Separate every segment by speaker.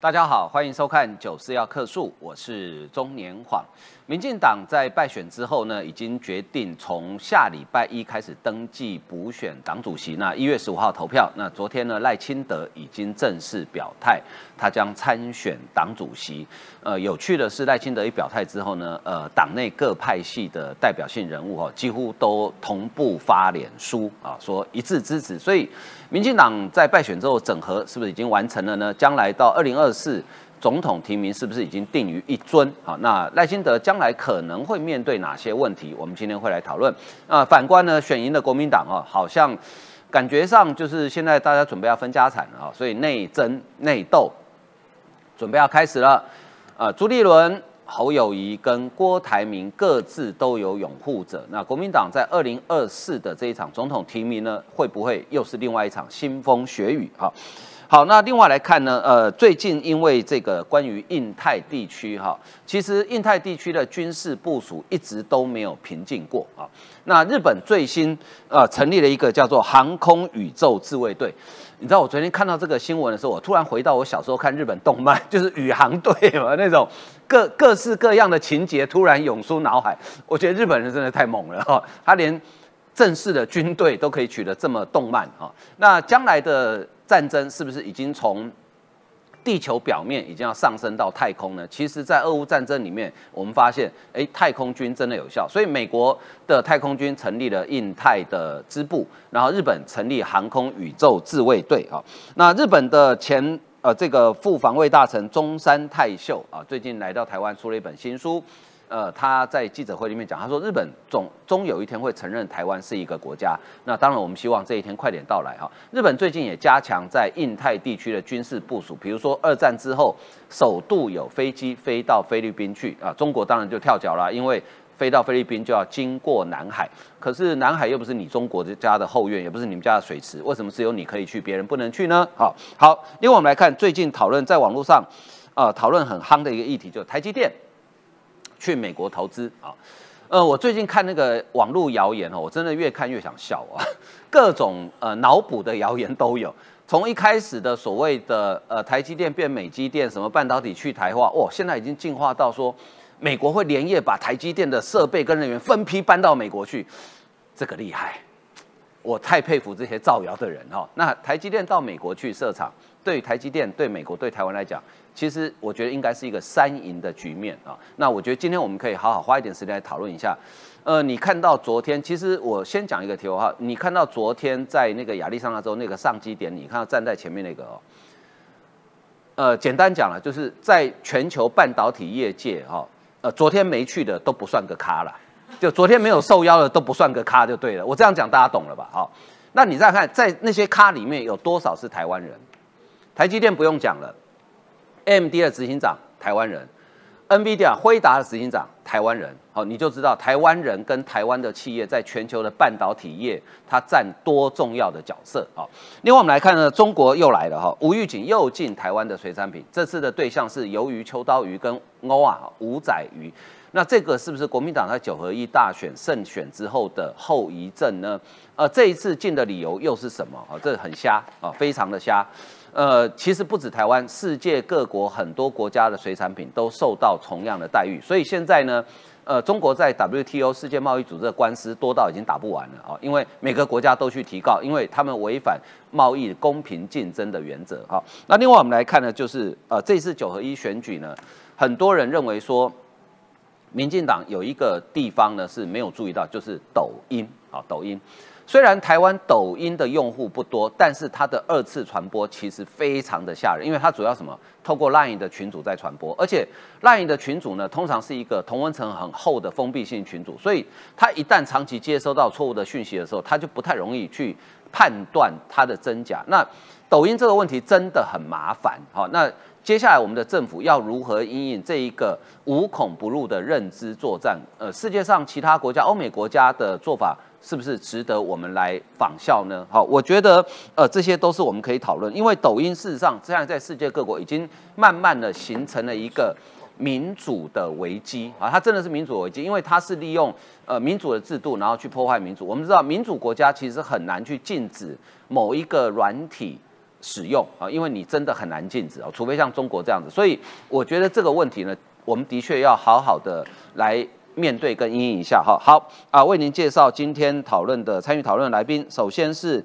Speaker 1: 大家好，欢迎收看《九四要客诉》，我是中年晃。民进党在败选之后呢，已经决定从下礼拜一开始登记补选党主席。那一月十五号投票。那昨天呢，赖清德已经正式表态，他将参选党主席。呃，有趣的是，赖清德一表态之后呢，呃，党内各派系的代表性人物哦，几乎都同步发脸书啊，说一致支持。所以，民进党在败选之后整合是不是已经完成了呢？将来到二零二四。总统提名是不是已经定于一尊？好，那赖清德将来可能会面对哪些问题？我们今天会来讨论。啊，反观呢，选赢的国民党哦，好像感觉上就是现在大家准备要分家产了啊，所以内争内斗准备要开始了。呃，朱立伦、侯友谊跟郭台铭各自都有拥护者。那国民党在二零二四的这一场总统提名呢，会不会又是另外一场腥风血雨？哈。好，好那另外来看呢，呃，最近因为这个关于印太地区哈，其实印太地区的军事部署一直都没有平静过啊。那日本最新呃成立了一个叫做航空宇宙自卫队，你知道我昨天看到这个新闻的时候，我突然回到我小时候看日本动漫，就是宇航队嘛那种各各式各样的情节突然涌出脑海。我觉得日本人真的太猛了哈，他连正式的军队都可以取得这么动漫啊。那将来的。战争是不是已经从地球表面已经要上升到太空呢？其实，在俄乌战争里面，我们发现，哎，太空军真的有效。所以，美国的太空军成立了印太的支部，然后日本成立航空宇宙自卫队啊。那日本的前呃这个副防卫大臣中山泰秀啊，最近来到台湾，出了一本新书。呃，他在记者会里面讲，他说日本总终有一天会承认台湾是一个国家。那当然，我们希望这一天快点到来哈。日本最近也加强在印太地区的军事部署，比如说二战之后，首度有飞机飞到菲律宾去啊。中国当然就跳脚了，因为飞到菲律宾就要经过南海，可是南海又不是你中国家的后院，也不是你们家的水池，为什么只有你可以去，别人不能去呢？好，好，另外我们来看最近讨论在网络上，呃，讨论很夯的一个议题，就是台积电。去美国投资啊，呃，我最近看那个网络谣言哦，我真的越看越想笑啊，各种呃脑补的谣言都有。从一开始的所谓的呃台积电变美积电，什么半导体去台化，哦，现在已经进化到说美国会连夜把台积电的设备跟人员分批搬到美国去，这个厉害，我太佩服这些造谣的人哈。那台积电到美国去设厂，对台积电、对美国、对台湾来讲。其实我觉得应该是一个三赢的局面啊。那我觉得今天我们可以好好花一点时间来讨论一下。呃，你看到昨天，其实我先讲一个题外话。你看到昨天在那个亚利桑那州那个上机点，你看到站在前面那个哦。呃，简单讲了，就是在全球半导体业界哈，呃，昨天没去的都不算个咖了，就昨天没有受邀的都不算个咖就对了。我这样讲大家懂了吧？好，那你再看在那些咖里面有多少是台湾人？台积电不用讲了。M D 的执行长台湾人，NVIDIA 辉达的执行长台湾人，好，你就知道台湾人跟台湾的企业在全球的半导体业，它占多重要的角色啊。另外我们来看呢，中国又来了哈，吴玉景又进台湾的水产品，这次的对象是鱿鱼、秋刀鱼跟欧啊五仔鱼。那这个是不是国民党在九合一大选胜选之后的后遗症呢？呃，这一次进的理由又是什么啊？这很瞎啊，非常的瞎。呃，其实不止台湾，世界各国很多国家的水产品都受到同样的待遇，所以现在呢，呃，中国在 WTO 世界贸易组织的官司多到已经打不完了啊，因为每个国家都去提告，因为他们违反贸易公平竞争的原则哈。那另外我们来看呢，就是呃，这次九合一选举呢，很多人认为说，民进党有一个地方呢是没有注意到，就是抖音啊，抖音。虽然台湾抖音的用户不多，但是它的二次传播其实非常的吓人，因为它主要什么？透过 LINE 的群组在传播，而且 LINE 的群组呢，通常是一个同温层很厚的封闭性群组，所以它一旦长期接收到错误的讯息的时候，它就不太容易去判断它的真假。那抖音这个问题真的很麻烦，好，那接下来我们的政府要如何应应这一个无孔不入的认知作战？呃，世界上其他国家、欧美国家的做法。是不是值得我们来仿效呢？好，我觉得呃这些都是我们可以讨论，因为抖音事实上这样在世界各国已经慢慢的形成了一个民主的危机啊，它真的是民主危机，因为它是利用呃民主的制度，然后去破坏民主。我们知道民主国家其实很难去禁止某一个软体使用啊，因为你真的很难禁止啊，除非像中国这样子。所以我觉得这个问题呢，我们的确要好好的来面对跟阴影一下哈。好啊，为您介绍今天讨论的参与讨论来宾，首先是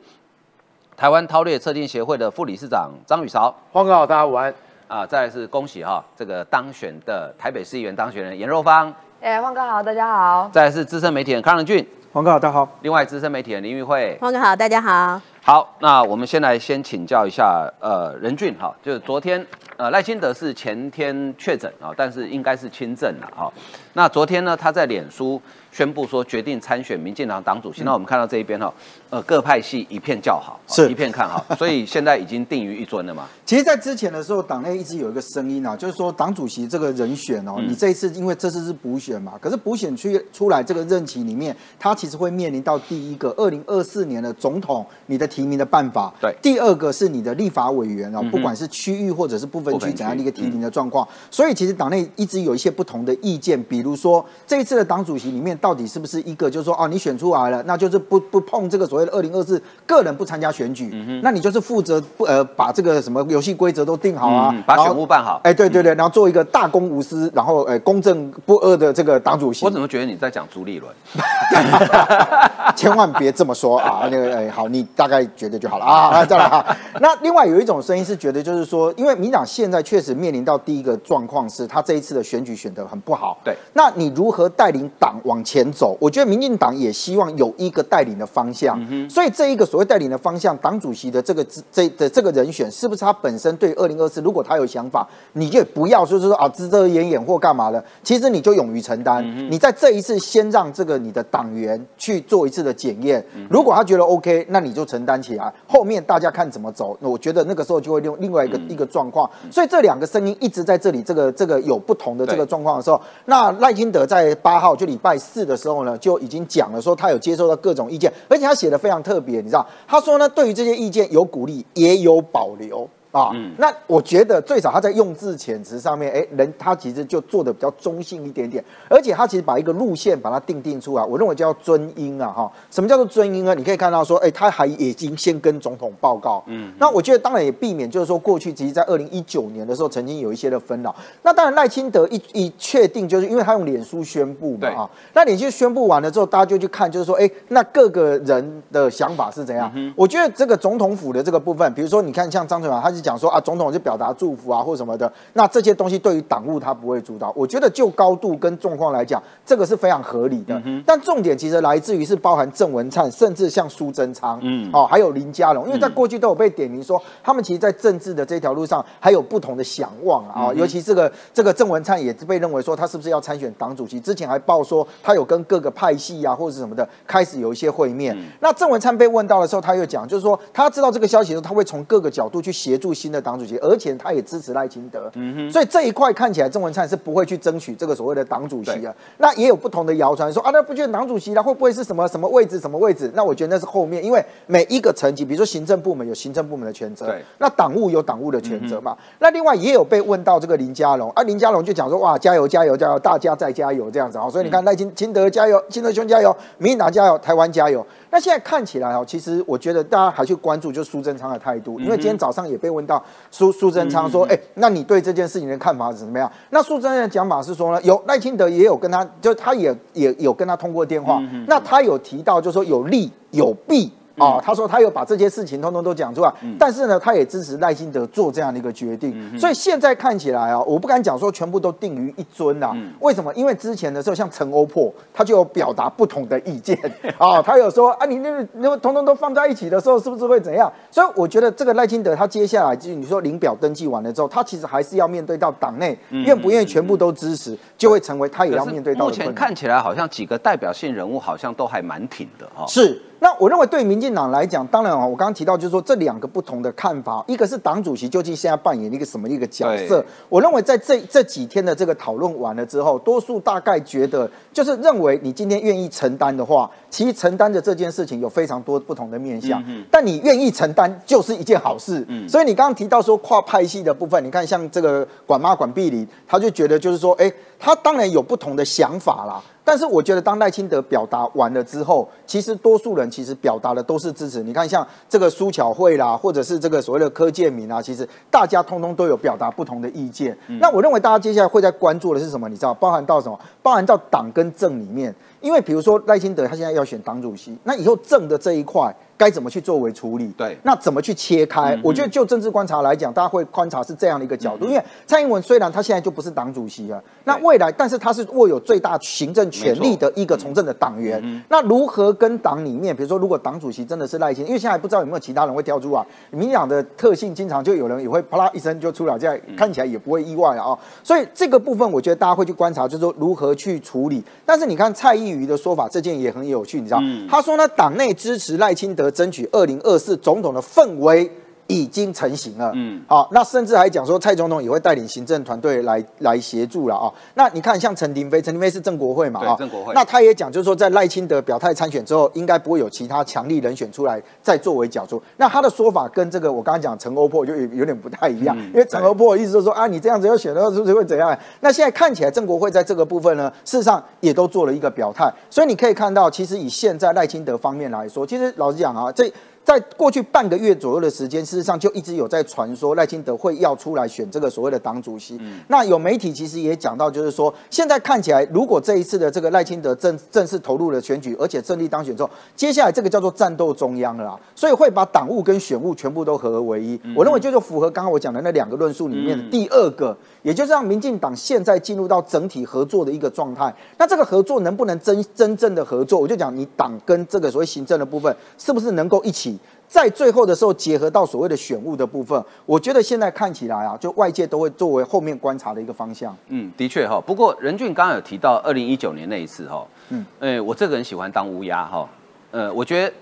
Speaker 1: 台湾韬略测定协会的副理事长张宇韶，
Speaker 2: 黄哥好，大家午安
Speaker 1: 啊。再来是恭喜哈，这个当选的台北市议员当选人严若芳，
Speaker 3: 哎，黄哥好，大家好。
Speaker 1: 再来是资深媒体人康仁俊，
Speaker 2: 黄哥好，大家好。
Speaker 1: 另外资深媒体人林玉慧，
Speaker 4: 黄哥好，大家好。
Speaker 1: 好，那我们先来先请教一下，呃，任俊哈，就是昨天，呃，赖清德是前天确诊啊，但是应该是轻症了哈。那昨天呢，他在脸书。宣布说决定参选民进党党主席，那我们看到这一边哈，呃，各派系一片叫好，
Speaker 2: 是。
Speaker 1: 一片看好，所以现在已经定于一尊了嘛。
Speaker 2: 其实，在之前的时候，党内一直有一个声音啊，就是说党主席这个人选哦，你这一次因为这次是补选嘛，可是补选出出来这个任期里面，他其实会面临到第一个二零二四年的总统你的提名的办法，
Speaker 1: 对，
Speaker 2: 第二个是你的立法委员啊，不管是区域或者是部分区怎样的一个提名的状况，所以其实党内一直有一些不同的意见，比如说这一次的党主席里面到底是不是一个。就是说，哦，你选出来了，那就是不不碰这个所谓的二零二四个人不参加选举，那你就是负责不呃把这个什么游戏规则都定好啊，
Speaker 1: 把选务办好。
Speaker 2: 哎，对对对，然后做一个大公无私，然后呃公正不阿的这个党主席。
Speaker 1: 我怎么觉得你在讲朱立伦？
Speaker 2: 千万别这么说啊！那个哎，好，你大概觉得就好了啊。再来哈，那另外有一种声音是觉得，就是说，因为民党现在确实面临到第一个状况是，他这一次的选举选得很不好。
Speaker 1: 对，
Speaker 2: 那你如何带领党往前走？我觉得民进党也希望有一个带领的方向。所以这一个所谓带领的方向，党主席的这个这的这个人选，是不是他本身对二零二四，如果他有想法，你就不要就是说啊遮遮掩掩或干嘛的，其实你就勇于承担。你在这一次先让这个你的党员去做一次的检验，如果他觉得 OK，那你就承担起来。后面大家看怎么走，我觉得那个时候就会用另外一个一个状况。所以这两个声音一直在这里，这个这个有不同的这个状况的时候，那赖清德在八号就礼拜四的时候呢，就已经讲了说他有接受到各种意见，而且他写的非常特别，你知道，他说呢，对于这些意见有鼓励，也有保留。啊，那我觉得最少他在用字遣词上面，哎，人他其实就做的比较中性一点点，而且他其实把一个路线把它定定出来，我认为叫尊英啊，哈，什么叫做尊英呢？你可以看到说，哎，他还已经先跟总统报告，嗯，那我觉得当然也避免就是说过去其实，在二零一九年的时候曾经有一些的纷扰，那当然赖清德一一确定就是因为他用脸书宣布嘛，啊，那脸书宣布完了之后，大家就去看就是说，哎，那各个人的想法是怎样？我觉得这个总统府的这个部分，比如说你看像张春华，他是。讲说啊，总统就表达祝福啊，或什么的，那这些东西对于党务他不会主导。我觉得就高度跟状况来讲，这个是非常合理的。但重点其实来自于是包含郑文灿，甚至像苏贞昌，嗯，哦，还有林佳龙，因为在过去都有被点名说，他们其实，在政治的这条路上还有不同的想望啊。尤其这个这个郑文灿也被认为说，他是不是要参选党主席？之前还报说他有跟各个派系啊，或者什么的开始有一些会面。那郑文灿被问到的时候，他又讲，就是说他知道这个消息的时候，他会从各个角度去协助。新的党主席，而且他也支持赖清德，所以这一块看起来郑文灿是不会去争取这个所谓的党主席啊。那也有不同的谣传说啊，那不觉得党主席，了会不会是什么什么位置什么位置？那我觉得那是后面，因为每一个层级，比如说行政部门有行政部门的权责，那党务有党务的权责嘛。那另外也有被问到这个林佳龙啊，林佳龙就讲说哇，加油加油加油，大家再加油这样子啊。所以你看赖清清德加油，清德兄加油，民进党加油，台湾加油。那现在看起来哦，其实我觉得大家还去关注就是苏贞昌的态度，因为今天早上也被问到苏苏贞昌说，哎，那你对这件事情的看法是怎么样？那苏贞昌的讲法是说呢，有赖清德也有跟他，就他也也有跟他通过电话，那他有提到就是说有利有弊。哦，他说他有把这些事情通通都讲出来，但是呢，他也支持赖清德做这样的一个决定，所以现在看起来啊，我不敢讲说全部都定于一尊呐。为什么？因为之前的时候，像陈欧珀，他就有表达不同的意见啊，他有说啊，你那个那个通通都放在一起的时候，是不是会怎样？所以我觉得这个赖清德他接下来就是你说领表登记完了之后，他其实还是要面对到党内愿不愿意全部都支持，就会成为他也要面对到。
Speaker 1: 目前看起来好像几个代表性人物好像都还蛮挺的哈。
Speaker 2: 是。那我认为对民进党来讲，当然啊，我刚刚提到就是说这两个不同的看法，一个是党主席究竟现在扮演一个什么一个角色？我认为在这这几天的这个讨论完了之后，多数大概觉得就是认为你今天愿意承担的话，其实承担的这件事情有非常多不同的面向。但你愿意承担就是一件好事。嗯所以你刚刚提到说跨派系的部分，你看像这个管妈管碧里，他就觉得就是说，哎，他当然有不同的想法啦。但是我觉得当赖清德表达完了之后，其实多数人其实表达的都是支持。你看像这个苏巧慧啦，或者是这个所谓的柯建明啊，其实大家通通都有表达不同的意见。那我认为大家接下来会在关注的是什么？你知道，包含到什么？包含到党跟政里面。因为比如说赖清德他现在要选党主席，那以后政的这一块该怎么去作为处理？
Speaker 1: 对，
Speaker 2: 那怎么去切开？我觉得就政治观察来讲，大家会观察是这样的一个角度。因为蔡英文虽然他现在就不是党主席了，那未来但是他是握有最大行政权力的一个从政的党员。那如何跟党里面，比如说如果党主席真的是赖清，因为现在不知道有没有其他人会跳出来。民进党的特性经常就有人也会啪啦一声就出来，这样看起来也不会意外啊。所以这个部分我觉得大家会去观察，就是说如何去处理。但是你看蔡依瑜的说法，这件。也很有趣，你知道？他说呢，党内支持赖清德争取二零二四总统的氛围。已经成型了，嗯，好，那甚至还讲说蔡总统也会带领行政团队来来协助了啊。那你看，像陈廷飞，陈廷飞是郑国会嘛，
Speaker 1: 啊，郑国会，
Speaker 2: 那他也讲，就是说在赖清德表态参选之后，应该不会有其他强力人选出来再作为角逐。那他的说法跟这个我刚刚讲陈欧破就有有点不太一样，因为陈欧破意思就是说啊，你这样子要选的话，是不是会怎样？那现在看起来郑国会在这个部分呢，事实上也都做了一个表态，所以你可以看到，其实以现在赖清德方面来说，其实老实讲啊，这。在过去半个月左右的时间，事实上就一直有在传说赖清德会要出来选这个所谓的党主席。那有媒体其实也讲到，就是说现在看起来，如果这一次的这个赖清德正正式投入了选举，而且顺利当选之后，接下来这个叫做战斗中央了，所以会把党务跟选务全部都合而为一。我认为就是符合刚刚我讲的那两个论述里面的第二个，也就是让民进党现在进入到整体合作的一个状态。那这个合作能不能真真正的合作？我就讲你党跟这个所谓行政的部分，是不是能够一起？在最后的时候结合到所谓的选务的部分，我觉得现在看起来啊，就外界都会作为后面观察的一个方向。
Speaker 1: 嗯，的确哈。不过任俊刚刚有提到二零一九年那一次哈，嗯，哎，我这个人喜欢当乌鸦哈。呃，我觉得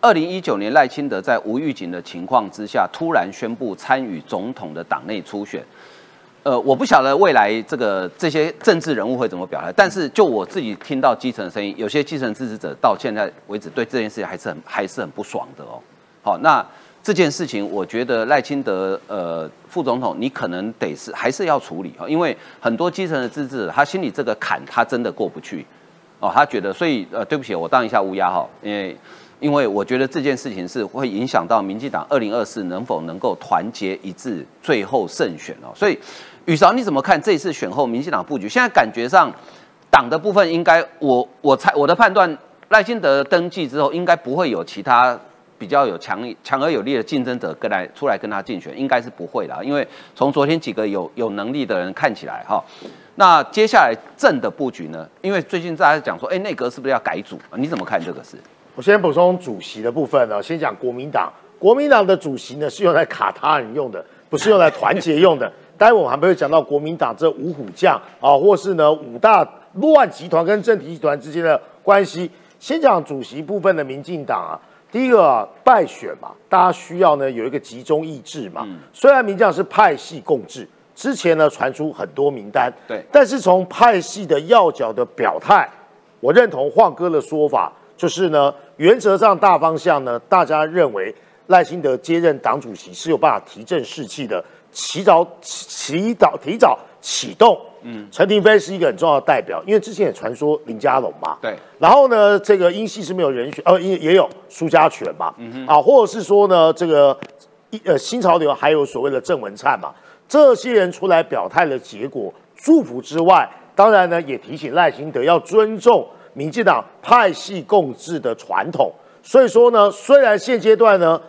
Speaker 1: 二零一九年赖清德在无预警的情况之下，突然宣布参与总统的党内初选。呃，我不晓得未来这个这些政治人物会怎么表态，但是就我自己听到基层的声音，有些基层支持者到现在为止对这件事情还是很还是很不爽的哦。好，那这件事情，我觉得赖清德呃副总统，你可能得是还是要处理哈，因为很多基层的支持者，他心里这个坎他真的过不去哦，他觉得，所以呃对不起，我当一下乌鸦哈，因为因为我觉得这件事情是会影响到民进党二零二四能否能够团结一致，最后胜选哦。所以宇韶你怎么看这次选后民进党布局？现在感觉上党的部分应该，我我猜我的判断，赖清德登记之后应该不会有其他。比较有强强而有力的竞争者跟来出来跟他竞选，应该是不会的，因为从昨天几个有有能力的人看起来哈，那接下来政的布局呢？因为最近大家讲说，哎，内阁是不是要改组？你怎么看这个事？
Speaker 4: 我先补充主席的部分呢，先讲国民党，国民党的主席呢是用来卡他人用的，不是用来团结用的。待会我们还不会讲到国民党这五虎将啊，或是呢五大乱集团跟政体集团之间的关系。先讲主席部分的民进党啊。第一个败选嘛，大家需要呢有一个集中意志嘛。虽然民将是派系共治，之前呢传出很多名单，
Speaker 1: 对，
Speaker 4: 但是从派系的要角的表态，我认同晃哥的说法，就是呢原则上大方向呢，大家认为赖清德接任党主席是有办法提振士气的，起早起早提早启动。嗯，陈廷飞是一个很重要的代表，因为之前也传说林佳龙嘛，
Speaker 1: 对。
Speaker 4: 然后呢，这个英系是没有人选，呃，也也有苏家权嘛，嗯啊，或者是说呢，这个一呃新潮流还有所谓的郑文灿嘛，这些人出来表态的结果，祝福之外，当然呢也提醒赖清德要尊重民进党派系共治的传统。所以说呢，虽然现阶段呢。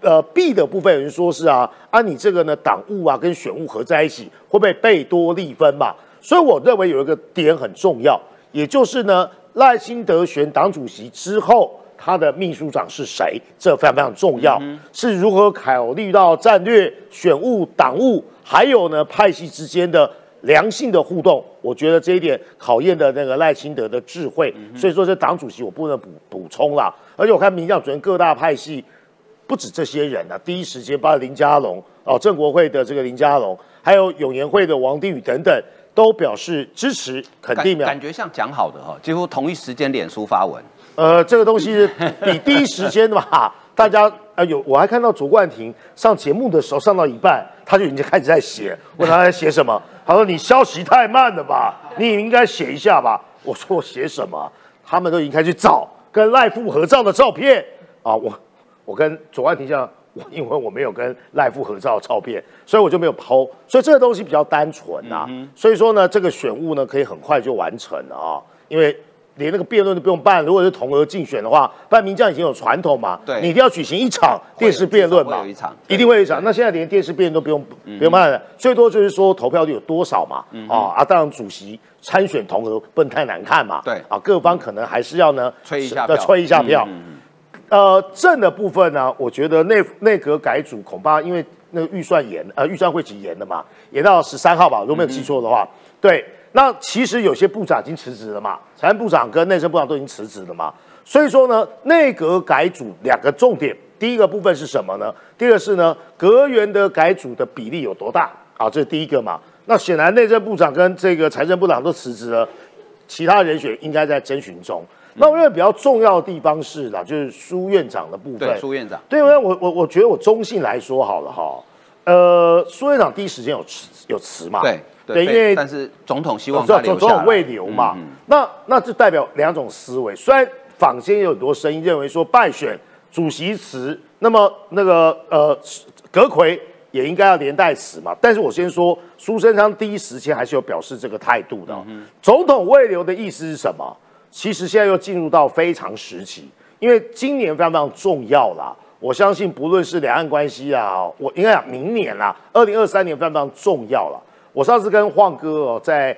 Speaker 4: 呃，B 的部分有人说是啊，啊，你这个呢，党务啊跟选务合在一起，会不会倍多利分嘛？所以我认为有一个点很重要，也就是呢，赖清德选党主席之后，他的秘书长是谁？这非常非常重要，是如何考虑到战略、选务、党务，还有呢派系之间的良性的互动？我觉得这一点考验的那个赖清德的智慧。所以说，这党主席我不能补补充了，而且我看民调昨天各大派系。不止这些人啊，第一时间把林佳龙哦，郑国会的这个林佳龙，还有永延会的王定宇等等，都表示支持肯定。
Speaker 1: 感觉像讲好的哈，几乎同一时间脸书发文。
Speaker 4: 呃，这个东西比第一时间嘛，大家呃有，我还看到卓冠廷上节目的时候上到一半，他就已经开始在写，问他在写什么，他说你消息太慢了吧，你也应该写一下吧。我说我写什么，他们都已经开始找跟赖富合照的照片啊。我我跟左岸庭下，我因为我没有跟赖富合照的照片，所以我就没有抛。所以这个东西比较单纯呐。所以说呢，这个选务呢可以很快就完成了啊，因为。连那个辩论都不用办，如果是同额竞选的话，办名将已经有传统嘛，
Speaker 1: 对，
Speaker 4: 你一定要举行一场电视辩论嘛，
Speaker 1: 一场，
Speaker 4: 一定会有一场。那现在连电视辩论都不用不用办了，最多就是说投票率有多少嘛，啊啊，当然主席参选同额不能太难看嘛，
Speaker 1: 对
Speaker 4: 啊，各方可能还是要呢
Speaker 1: 吹一下
Speaker 4: 票，吹一下票。呃，正的部分呢，我觉得内内阁改组恐怕因为那个预算延，呃，预算会期延的嘛，延到十三号吧，如果没有记错的话，对。那其实有些部长已经辞职了嘛，财政部长跟内政部长都已经辞职了嘛，所以说呢，内阁改组两个重点，第一个部分是什么呢？第二个是呢，阁员的改组的比例有多大？啊，这是第一个嘛。那显然内政部长跟这个财政部长都辞职了，其他人选应该在征询中。那我认为比较重要的地方是啦，就是苏院长的部分。
Speaker 1: 对，苏院长。
Speaker 4: 对，因为我我我觉得我中性来说好了哈，呃，苏院长第一时间有辞有辞嘛？
Speaker 1: 对。
Speaker 4: 对，因为
Speaker 1: 但是总统希望他留
Speaker 4: 总统未留嘛，那那就代表两种思维。虽然坊间有很多声音认为说败选主席辞，那么那个呃阁魁也应该要连带辞嘛。但是我先说，苏贞昌第一时间还是有表示这个态度的。总统未留的意思是什么？其实现在又进入到非常时期，因为今年非常非常重要啦。我相信不论是两岸关系啊，我应该讲明年啦，二零二三年非常非常重要了。我上次跟晃哥哦，在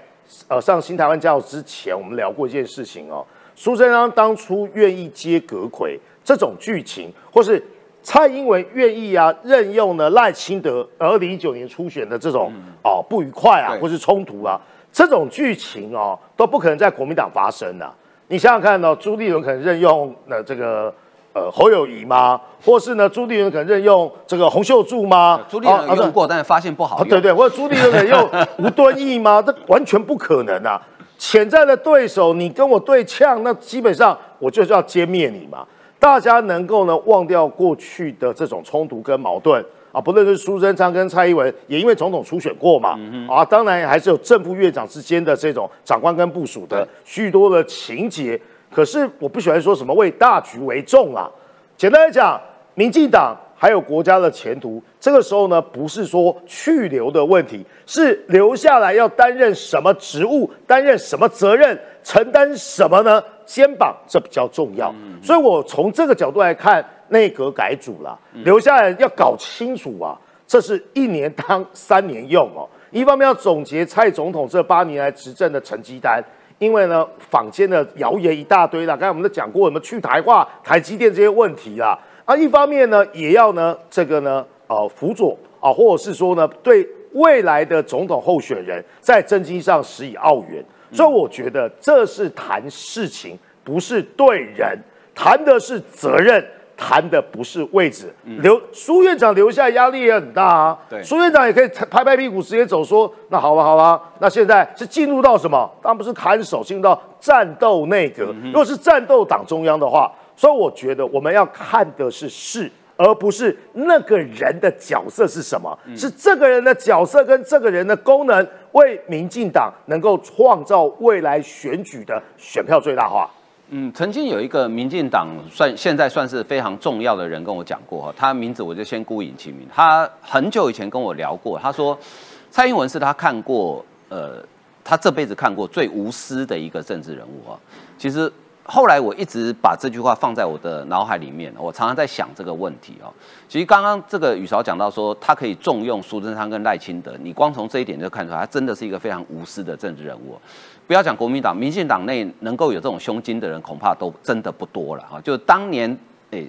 Speaker 4: 呃上新台湾教之前，我们聊过一件事情哦。苏贞昌当初愿意接阁魁这种剧情，或是蔡英文愿意啊任用呢赖清德，二零一九年初选的这种哦不愉快啊，或是冲突啊，这种剧情哦都不可能在国民党发生的。你想想看哦，朱立伦可能任用那这个。呃，侯友谊吗？或是呢？朱立伦可能任用这个洪秀柱吗？
Speaker 1: 朱立伦用过，但是发现不好。
Speaker 4: 对对，或者朱立伦可能用吴敦义吗？这完全不可能啊！潜在的对手，你跟我对呛，那基本上我就是要歼灭你嘛。大家能够呢忘掉过去的这种冲突跟矛盾啊，不论是苏贞昌跟蔡英文，也因为总统初选过嘛，啊，当然还是有正副院长之间的这种长官跟部署的许多的情节。可是我不喜欢说什么为大局为重啊。简单来讲，民进党还有国家的前途，这个时候呢，不是说去留的问题，是留下来要担任什么职务，担任什么责任，承担什么呢？肩膀这比较重要。所以我从这个角度来看，内阁改组了，留下来要搞清楚啊，这是一年当三年用哦。一方面要总结蔡总统这八年来执政的成绩单。因为呢，坊间的谣言一大堆啦，刚才我们都讲过，什么去台化、台积电这些问题啦。啊，一方面呢，也要呢，这个呢，呃，辅佐啊，或者是说呢，对未来的总统候选人，在政绩上施以奥援。所以我觉得这是谈事情，不是对人，谈的是责任。谈的不是位置，留苏院长留下压力也很大啊。
Speaker 1: 对，
Speaker 4: 苏院长也可以拍拍屁股直接走，说那好吧，好吧，那现在是进入到什么？当然不是看守，进入到战斗内阁。如果是战斗党中央的话，所以我觉得我们要看的是事，而不是那个人的角色是什么，是这个人的角色跟这个人的功能，为民进党能够创造未来选举的选票最大化。
Speaker 1: 嗯，曾经有一个民进党算现在算是非常重要的人跟我讲过哈，他名字我就先孤影其名。他很久以前跟我聊过，他说蔡英文是他看过呃，他这辈子看过最无私的一个政治人物啊。其实后来我一直把这句话放在我的脑海里面，我常常在想这个问题啊。其实刚刚这个宇韶讲到说，他可以重用苏贞昌跟赖清德，你光从这一点就看出来，他真的是一个非常无私的政治人物。不要讲国民党，民进党内能够有这种胸襟的人，恐怕都真的不多了哈。就当年，哎，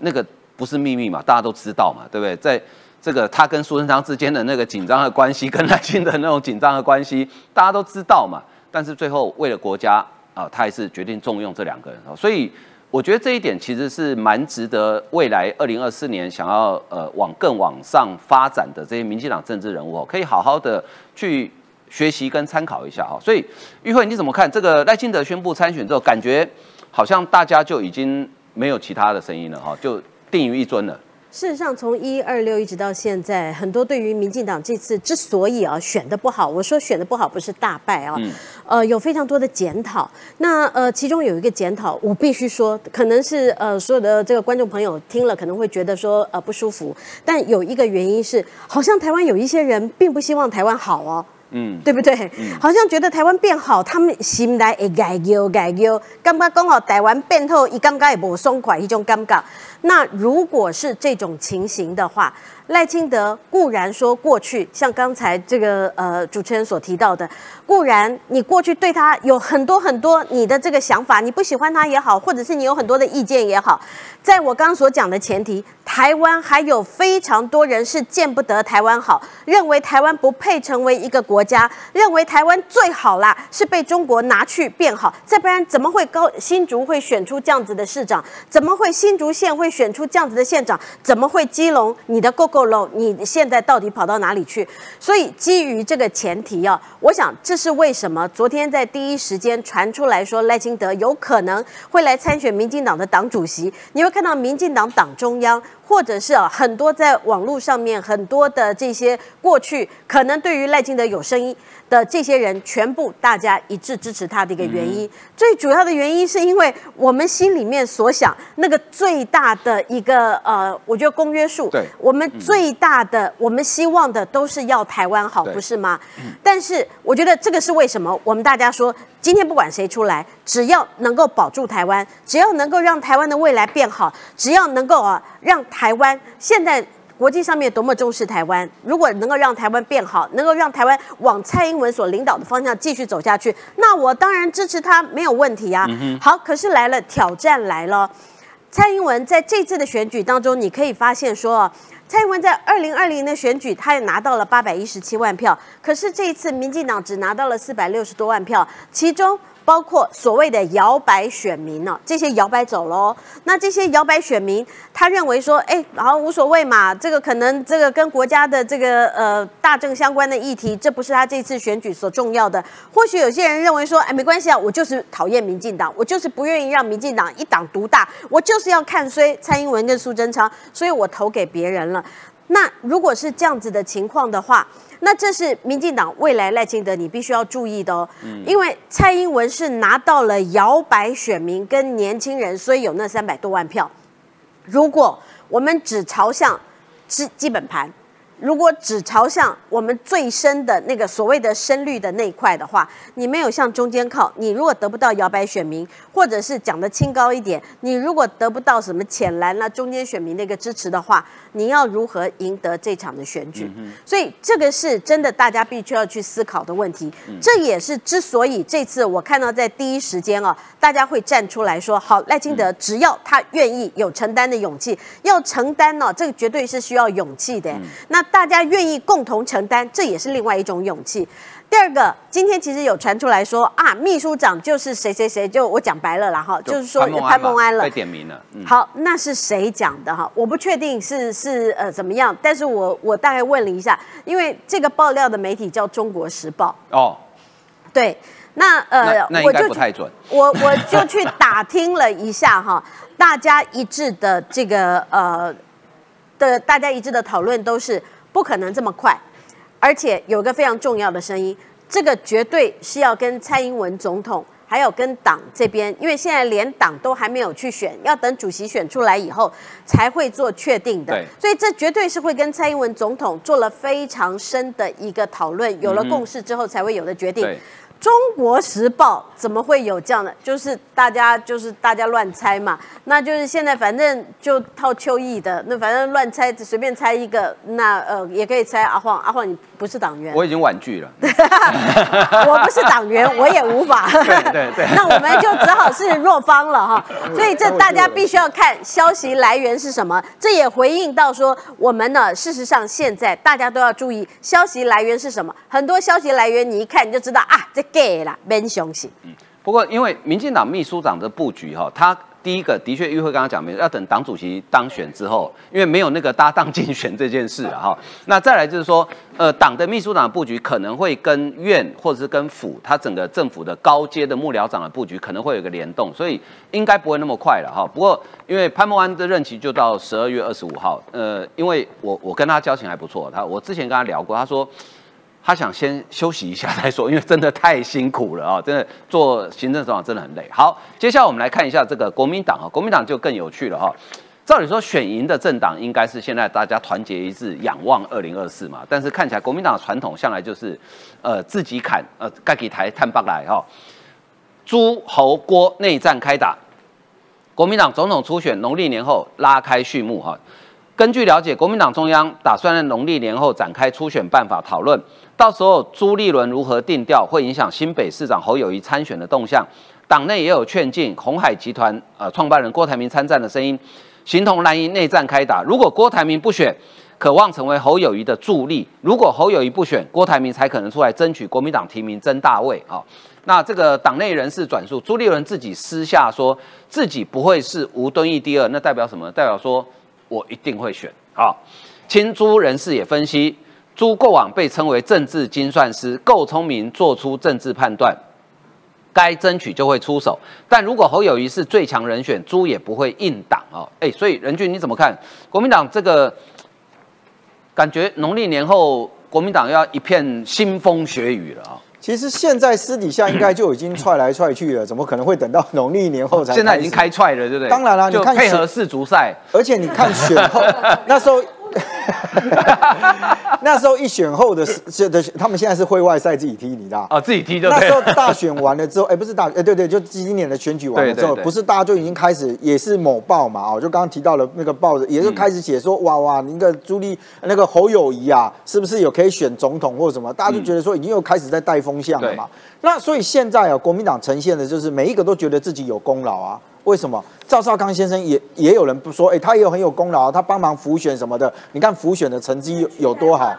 Speaker 1: 那个不是秘密嘛，大家都知道嘛，对不对？在这个他跟苏贞昌之间的那个紧张的关系，跟赖清德那种紧张的关系，大家都知道嘛。但是最后为了国家啊，他还是决定重用这两个人啊。所以我觉得这一点其实是蛮值得未来二零二四年想要呃往更往上发展的这些民进党政治人物，可以好好的去。学习跟参考一下哈，所以玉慧你怎么看这个赖清德宣布参选之后，感觉好像大家就已经没有其他的声音了哈，就定于一尊了。
Speaker 5: 事实上，从一二六一直到现在，很多对于民进党这次之所以啊选的不好，我说选的不好不是大败啊，呃，有非常多的检讨。那呃，其中有一个检讨，我必须说，可能是呃所有的这个观众朋友听了可能会觉得说呃不舒服，但有一个原因是，好像台湾有一些人并不希望台湾好哦。嗯，对不对？好像觉得台湾变好，他们心内会改忧改忧，感觉讲好台湾变好，伊感觉也无爽快，迄种尴尬。那如果是这种情形的话，赖清德固然说过去，像刚才这个呃主持人所提到的，固然你过去对他有很多很多你的这个想法，你不喜欢他也好，或者是你有很多的意见也好，在我刚刚所讲的前提，台湾还有非常多人是见不得台湾好，认为台湾不配成为一个国家，认为台湾最好啦是被中国拿去变好，再不然怎么会高新竹会选出这样子的市长？怎么会新竹县会选出这样子的县长？怎么会基隆你的 GoGo 喽？你现在到底跑到哪里去？所以基于这个前提啊，我想这是为什么昨天在第一时间传出来说赖清德有可能会来参选民进党的党主席。你会看到民进党党中央，或者是啊很多在网络上面很多的这些过去可能对于赖清德有声音。的这些人全部大家一致支持他的一个原因，最主要的原因是因为我们心里面所想那个最大的一个呃，我觉得公约数，
Speaker 1: 对，
Speaker 5: 我们最大的我们希望的都是要台湾好，不是吗？但是我觉得这个是为什么？我们大家说今天不管谁出来，只要能够保住台湾，只要能够让台湾的未来变好，只要能够啊让台湾现在。国际上面多么重视台湾，如果能够让台湾变好，能够让台湾往蔡英文所领导的方向继续走下去，那我当然支持他，没有问题啊。好，可是来了挑战来了，蔡英文在这次的选举当中，你可以发现说，蔡英文在二零二零的选举，他也拿到了八百一十七万票，可是这一次民进党只拿到了四百六十多万票，其中。包括所谓的摇摆选民呢，这些摇摆走喽。那这些摇摆选民，他认为说，哎，然后无所谓嘛，这个可能这个跟国家的这个呃大政相关的议题，这不是他这次选举所重要的。或许有些人认为说，哎，没关系啊，我就是讨厌民进党，我就是不愿意让民进党一党独大，我就是要看衰蔡英文跟苏贞昌，所以我投给别人了。那如果是这样子的情况的话，那这是民进党未来赖清德，你必须要注意的哦，因为蔡英文是拿到了摇摆选民跟年轻人，所以有那三百多万票。如果我们只朝向基基本盘。如果只朝向我们最深的那个所谓的深绿的那一块的话，你没有向中间靠，你如果得不到摇摆选民，或者是讲的清高一点，你如果得不到什么浅蓝啦中间选民的一个支持的话，你要如何赢得这场的选举？所以这个是真的，大家必须要去思考的问题。这也是之所以这次我看到在第一时间啊，大家会站出来说，好，赖清德只要他愿意有承担的勇气，要承担呢，这个绝对是需要勇气的。那大家愿意共同承担，这也是另外一种勇气。第二个，今天其实有传出来说啊，秘书长就是谁谁谁，就我讲白了啦哈，就是说
Speaker 1: 潘孟安
Speaker 5: 了，
Speaker 1: 被点名了。
Speaker 5: 好，那是谁讲的哈？我不确定是是呃怎么样，但是我我大概问了一下，因为这个爆料的媒体叫中国时报哦，对，那
Speaker 1: 呃我就不太准，
Speaker 5: 我我就去打听了一下哈，大家一致的这个呃的大家一致的讨论都是。不可能这么快，而且有个非常重要的声音，这个绝对是要跟蔡英文总统，还有跟党这边，因为现在连党都还没有去选，要等主席选出来以后才会做确定的。所以这绝对是会跟蔡英文总统做了非常深的一个讨论，有了共识之后才会有的决定。中国时报怎么会有这样的？就是大家就是大家乱猜嘛，那就是现在反正就套秋意的，那反正乱猜，随便猜一个，那呃也可以猜阿晃，阿晃你不是党员，
Speaker 1: 我已经婉拒了，
Speaker 5: 我不是党员，我也无法，
Speaker 1: 对对对，
Speaker 5: 那我们就只好是弱方了哈，所以这大家必须要看消息来源是什么，这也回应到说我们呢，事实上现在大家都要注意消息来源是什么，很多消息来源你一看你就知道啊这。给啦，免相信。嗯，
Speaker 1: 不过因为民进党秘书长的布局哈，他。第一个的确，玉慧刚刚讲没，要等党主席当选之后，因为没有那个搭档竞选这件事啊哈。那再来就是说，呃，党的秘书长布局可能会跟院或者是跟府，他整个政府的高阶的幕僚长的布局可能会有个联动，所以应该不会那么快了哈。不过因为潘孟安的任期就到十二月二十五号，呃，因为我我跟他交情还不错，他我之前跟他聊过，他说。他想先休息一下再说，因为真的太辛苦了啊！真的做行政首长真的很累。好，接下来我们来看一下这个国民党啊，国民党就更有趣了哈。照理说，选赢的政党应该是现在大家团结一致，仰望二零二四嘛。但是看起来国民党的传统向来就是，呃，自己砍，呃，盖给台探 bắc 来哈。诸侯郭内战开打，国民党总统初选农历年后拉开序幕哈。根据了解，国民党中央打算在农历年后展开初选办法讨论。到时候朱立伦如何定调，会影响新北市长侯友谊参选的动向。党内也有劝进红海集团呃创办人郭台铭参战的声音，形同蓝营内战开打。如果郭台铭不选，渴望成为侯友谊的助力；如果侯友谊不选，郭台铭才可能出来争取国民党提名争大位啊。那这个党内人士转述，朱立伦自己私下说自己不会是吴敦义第二，那代表什么？代表说我一定会选啊。亲朱人士也分析。朱过往被称为政治精算师，够聪明，做出政治判断，该争取就会出手。但如果侯友谊是最强人选，朱也不会硬挡哦。哎，所以任俊你怎么看？国民党这个感觉，农历年后国民党要一片腥风血雨了啊！
Speaker 2: 其实现在私底下应该就已经踹来踹去了，怎么可能会等到农历年后才？
Speaker 1: 现在已经开踹了，对不对？
Speaker 2: 当然了，你看
Speaker 1: 配合世足赛，
Speaker 2: 而且你看选后 那时候。那时候一选后的是的，他们现在是会外赛自己踢，你知道
Speaker 1: 啊，自己踢就
Speaker 2: 那时候大选完了之后，哎，不是大，哎，对对，就今年的选举完了之后，不是大家就已经开始，也是某报嘛，哦，就刚刚提到了那个报，也就开始写说，哇哇，那个朱立那个侯友谊啊，是不是有可以选总统或者什么？大家就觉得说，已经又开始在带风向了嘛。那所以现在啊，国民党呈现的就是每一个都觉得自己有功劳啊。为什么赵少康先生也也有人不说？哎，他也有很有功劳，他帮忙辅选什么的。你看辅选的成绩有多好。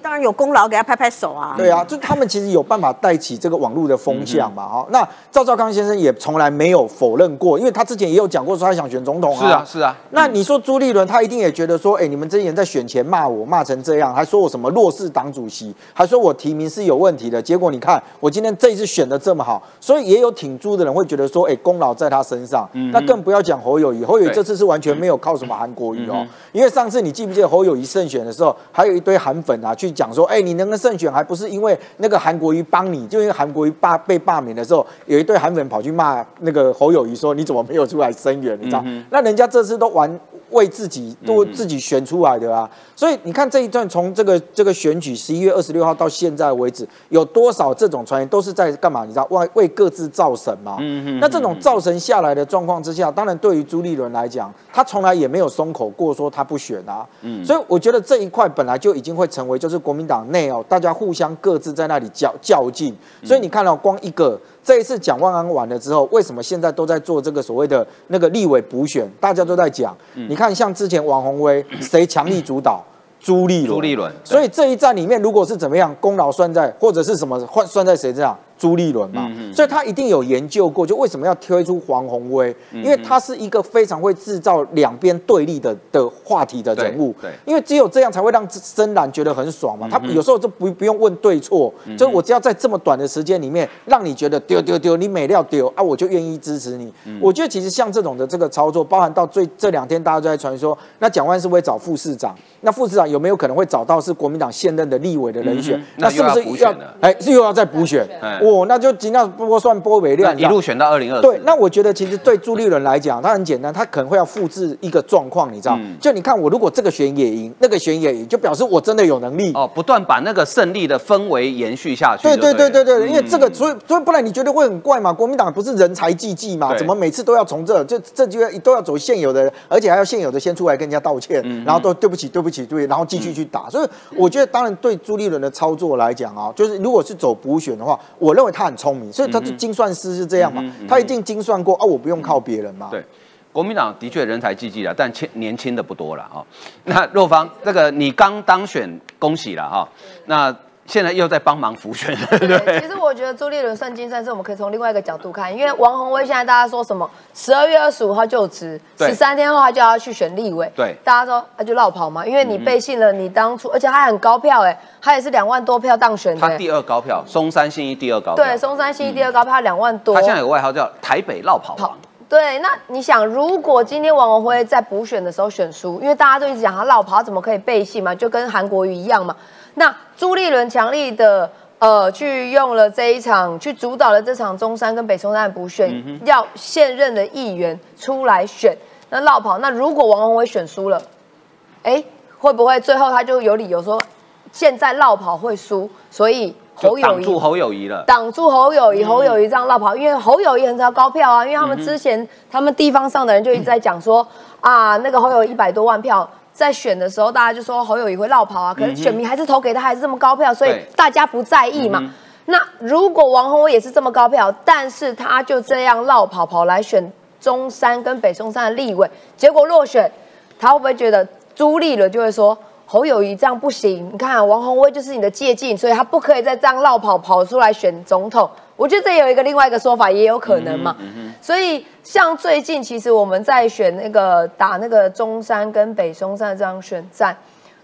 Speaker 5: 当然有功劳，给他拍拍手啊！
Speaker 2: 对啊，就他们其实有办法带起这个网络的风向嘛。哈，那赵少康先生也从来没有否认过，因为他之前也有讲过说他想选总统啊。
Speaker 1: 是啊，是啊。
Speaker 2: 那你说朱立伦，他一定也觉得说，哎，你们这些人在选前骂我，骂成这样，还说我什么弱势党主席，还说我提名是有问题的。结果你看，我今天这一次选的这么好，所以也有挺朱的人会觉得说，哎，功劳在他身上。嗯那更不要讲侯友谊，侯友谊这次是完全没有靠什么韩国瑜哦，因为上次你记不记得侯友谊胜选的时候，还有一堆韩粉啊去讲说，哎，你能够。胜选还不是因为那个韩国瑜帮你，就因为韩国瑜罢被罢免的时候，有一对韩粉跑去骂那个侯友谊说：“你怎么没有出来声援？”你知道？那人家这次都玩。为自己都自己选出来的啊，所以你看这一段从这个这个选举十一月二十六号到现在为止，有多少这种传言都是在干嘛？你知道为为各自造神嘛？嗯嗯。那这种造神下来的状况之下，当然对于朱立伦来讲，他从来也没有松口过说他不选啊。嗯。所以我觉得这一块本来就已经会成为就是国民党内哦，大家互相各自在那里较较劲。所以你看到光一个。这一次蒋万安完了之后，为什么现在都在做这个所谓的那个立委补选？大家都在讲，你看像之前王宏威谁强力主导？朱立伦。
Speaker 1: 朱立伦。
Speaker 2: 所以这一战里面，如果是怎么样，功劳算在或者是什么换算在谁这样？朱立伦嘛，所以他一定有研究过，就为什么要推出黄宏威？因为他是一个非常会制造两边对立的的话题的人物。对，因为只有这样才会让深蓝觉得很爽嘛。他有时候就不不用问对错，就我只要在这么短的时间里面让你觉得丢丢丢，你美料丢啊，我就愿意支持你。我觉得其实像这种的这个操作，包含到最这两天大家都在传说，那蒋万是会找副市长，那副市长有没有可能会找到是国民党现任的立委的人选？
Speaker 1: 那是不是要
Speaker 2: 哎是又要再补选？哦，那就尽量不算波为量，
Speaker 1: 一路选到二零二。
Speaker 2: 对，那我觉得其实对朱立伦来讲，他很简单，他可能会要复制一个状况，你知道？就你看我如果这个选也赢，那个选也赢，就表示我真的有能力
Speaker 1: 哦，不断把那个胜利的氛围延续下去。
Speaker 2: 对对对对对，因为这个，所以所以不然你觉得会很怪嘛？国民党不是人才济济嘛？怎么每次都要从这这这就要都要走现有的，而且还要现有的先出来跟人家道歉，然后都对不起对不起对，然后继续去打。所以我觉得，当然对朱立伦的操作来讲啊，就是如果是走补选的话，我认为他很聪明，所以他就。精算师是这样嘛？他一定精算过啊！我不用靠别人嘛。
Speaker 1: 对，国民党的确人才济济了，但青年轻的不多了哈。那若芳，这个你刚当选，恭喜了哈。那现在又在帮忙浮选，
Speaker 3: 对，其实我觉得朱立伦算金算是我们可以从另外一个角度看，因为王宏威现在大家说什么，十二月二十五号就职，十三天后他就要去选立委，
Speaker 1: 对，
Speaker 3: 大家说他就绕跑嘛，因为你背信了你当初，而且他很高票哎，他也是两万多票当选的，
Speaker 1: 他第二高票，松山新一第二高票，
Speaker 3: 对，松山新一第二高票两万多，
Speaker 1: 他现在有个外号叫台北绕跑王。
Speaker 3: 对，那你想，如果今天王宏辉在补选的时候选输，因为大家都一直讲他绕跑，怎么可以背信嘛？就跟韩国瑜一样嘛。那朱立伦强力的呃，去用了这一场，去主导了这场中山跟北松山的补选，要现任的议员出来选，那绕跑。那如果王宏伟选输了，哎，会不会最后他就有理由说，现在绕跑会输，所以？
Speaker 1: 侯友挡住侯友谊了，
Speaker 3: 挡住侯友谊，侯友谊这样绕跑，因为侯友谊很少高票啊，因为他们之前他们地方上的人就一直在讲说啊，那个侯友一百多万票，在选的时候大家就说侯友谊会绕跑啊，可是选民还是投给他，还是这么高票，所以大家不在意嘛。那如果王宏威也是这么高票，但是他就这样绕跑跑来选中山跟北中山的立委，结果落选，他会不会觉得朱立伦就会说？侯友谊这样不行，你看王宏威就是你的借镜，所以他不可以再这样绕跑跑出来选总统。我觉得这有一个另外一个说法，也有可能嘛。所以像最近其实我们在选那个打那个中山跟北松山的这样选战，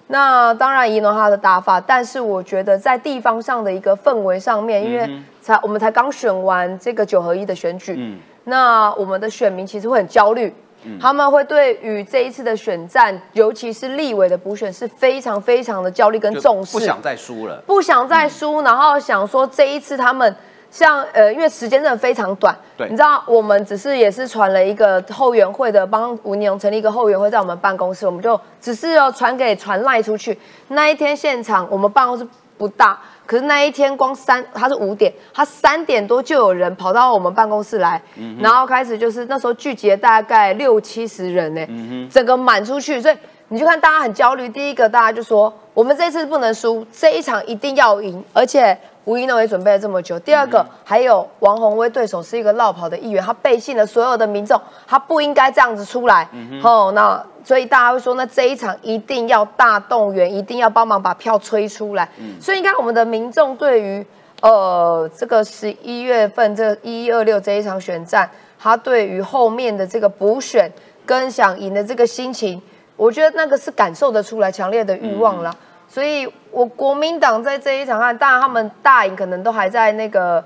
Speaker 3: 那当然赢了他的打法，但是我觉得在地方上的一个氛围上面，因为才我们才刚选完这个九合一的选举，那我们的选民其实会很焦虑。他们会对于这一次的选战，尤其是立委的补选，是非常非常的焦虑跟重视，
Speaker 1: 不想再输了，
Speaker 3: 不想再输，然后想说这一次他们像呃，因为时间真的非常短，
Speaker 1: 对，
Speaker 3: 你知道我们只是也是传了一个后援会的，帮吴宁荣成立一个后援会，在我们办公室，我们就只是要传给传赖出去。那一天现场我们办公室不大。可是那一天光三，他是五点，他三点多就有人跑到我们办公室来，然后开始就是那时候聚集了大概六七十人呢，整个满出去，所以你就看大家很焦虑。第一个大家就说，我们这次不能输，这一场一定要赢，而且。吴怡农也准备了这么久。第二个，还有王宏威对手是一个绕跑的议员，他背信了所有的民众，他不应该这样子出来。哦，那所以大家会说，那这一场一定要大动员，一定要帮忙把票吹出来。所以应该我们的民众对于呃这个十一月份这一一二六这一场选战，他对于后面的这个补选跟想赢的这个心情，我觉得那个是感受得出来强烈的欲望了。所以，我国民党在这一场看，当然他们大赢，可能都还在那个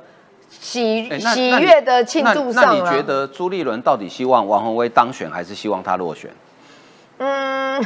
Speaker 3: 喜喜悦的庆祝上
Speaker 1: 那你觉得朱立伦到底希望王宏威当选，还是希望他落选？
Speaker 3: 嗯，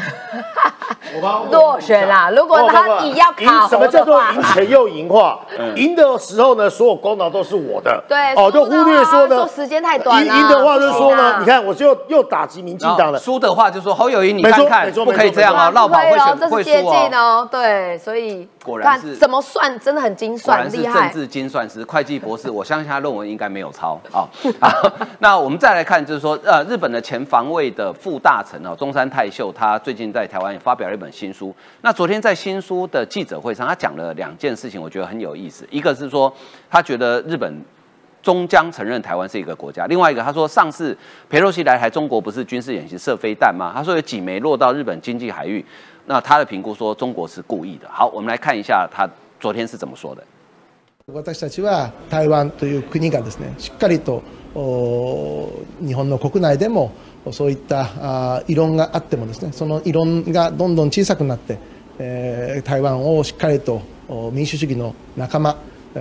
Speaker 3: 落选啦！如果他你要卡
Speaker 4: 什么叫做赢钱又赢话？赢的时候呢，所有功劳都是我的。
Speaker 3: 对，
Speaker 4: 哦，就忽略说呢，
Speaker 3: 时间太短。
Speaker 4: 赢赢的话就是说呢，你看，我就又打击民进党了。
Speaker 1: 输的话就说侯友谊，你看看，不可以这样啊，绕跑会选会输
Speaker 3: 哦。对，所以
Speaker 1: 果然是
Speaker 3: 怎么算，真的很精算，厉
Speaker 1: 害。政治精算师、会计博士，我相信他论文应该没有抄啊。好，那我们再来看，就是说，呃，日本的前防卫的副大臣哦，中山泰。秀他最近在台湾也发表了一本新书。那昨天在新书的记者会上，他讲了两件事情，我觉得很有意思。一个是说，他觉得日本终将承认台湾是一个国家；另外一个，他说上次佩洛西来台，中国不是军事演习射飞弹吗？他说有几枚落到日本经济海域。那他的评估说，中国是故意的。好，我们来看一下他昨天是怎么说的。
Speaker 6: 私たちは台湾という国がですね、しっかりと日本の国内でも そういった異論があってもですねその異論がどんどん小さくなって、え、台湾をしっかりと民主主義の仲間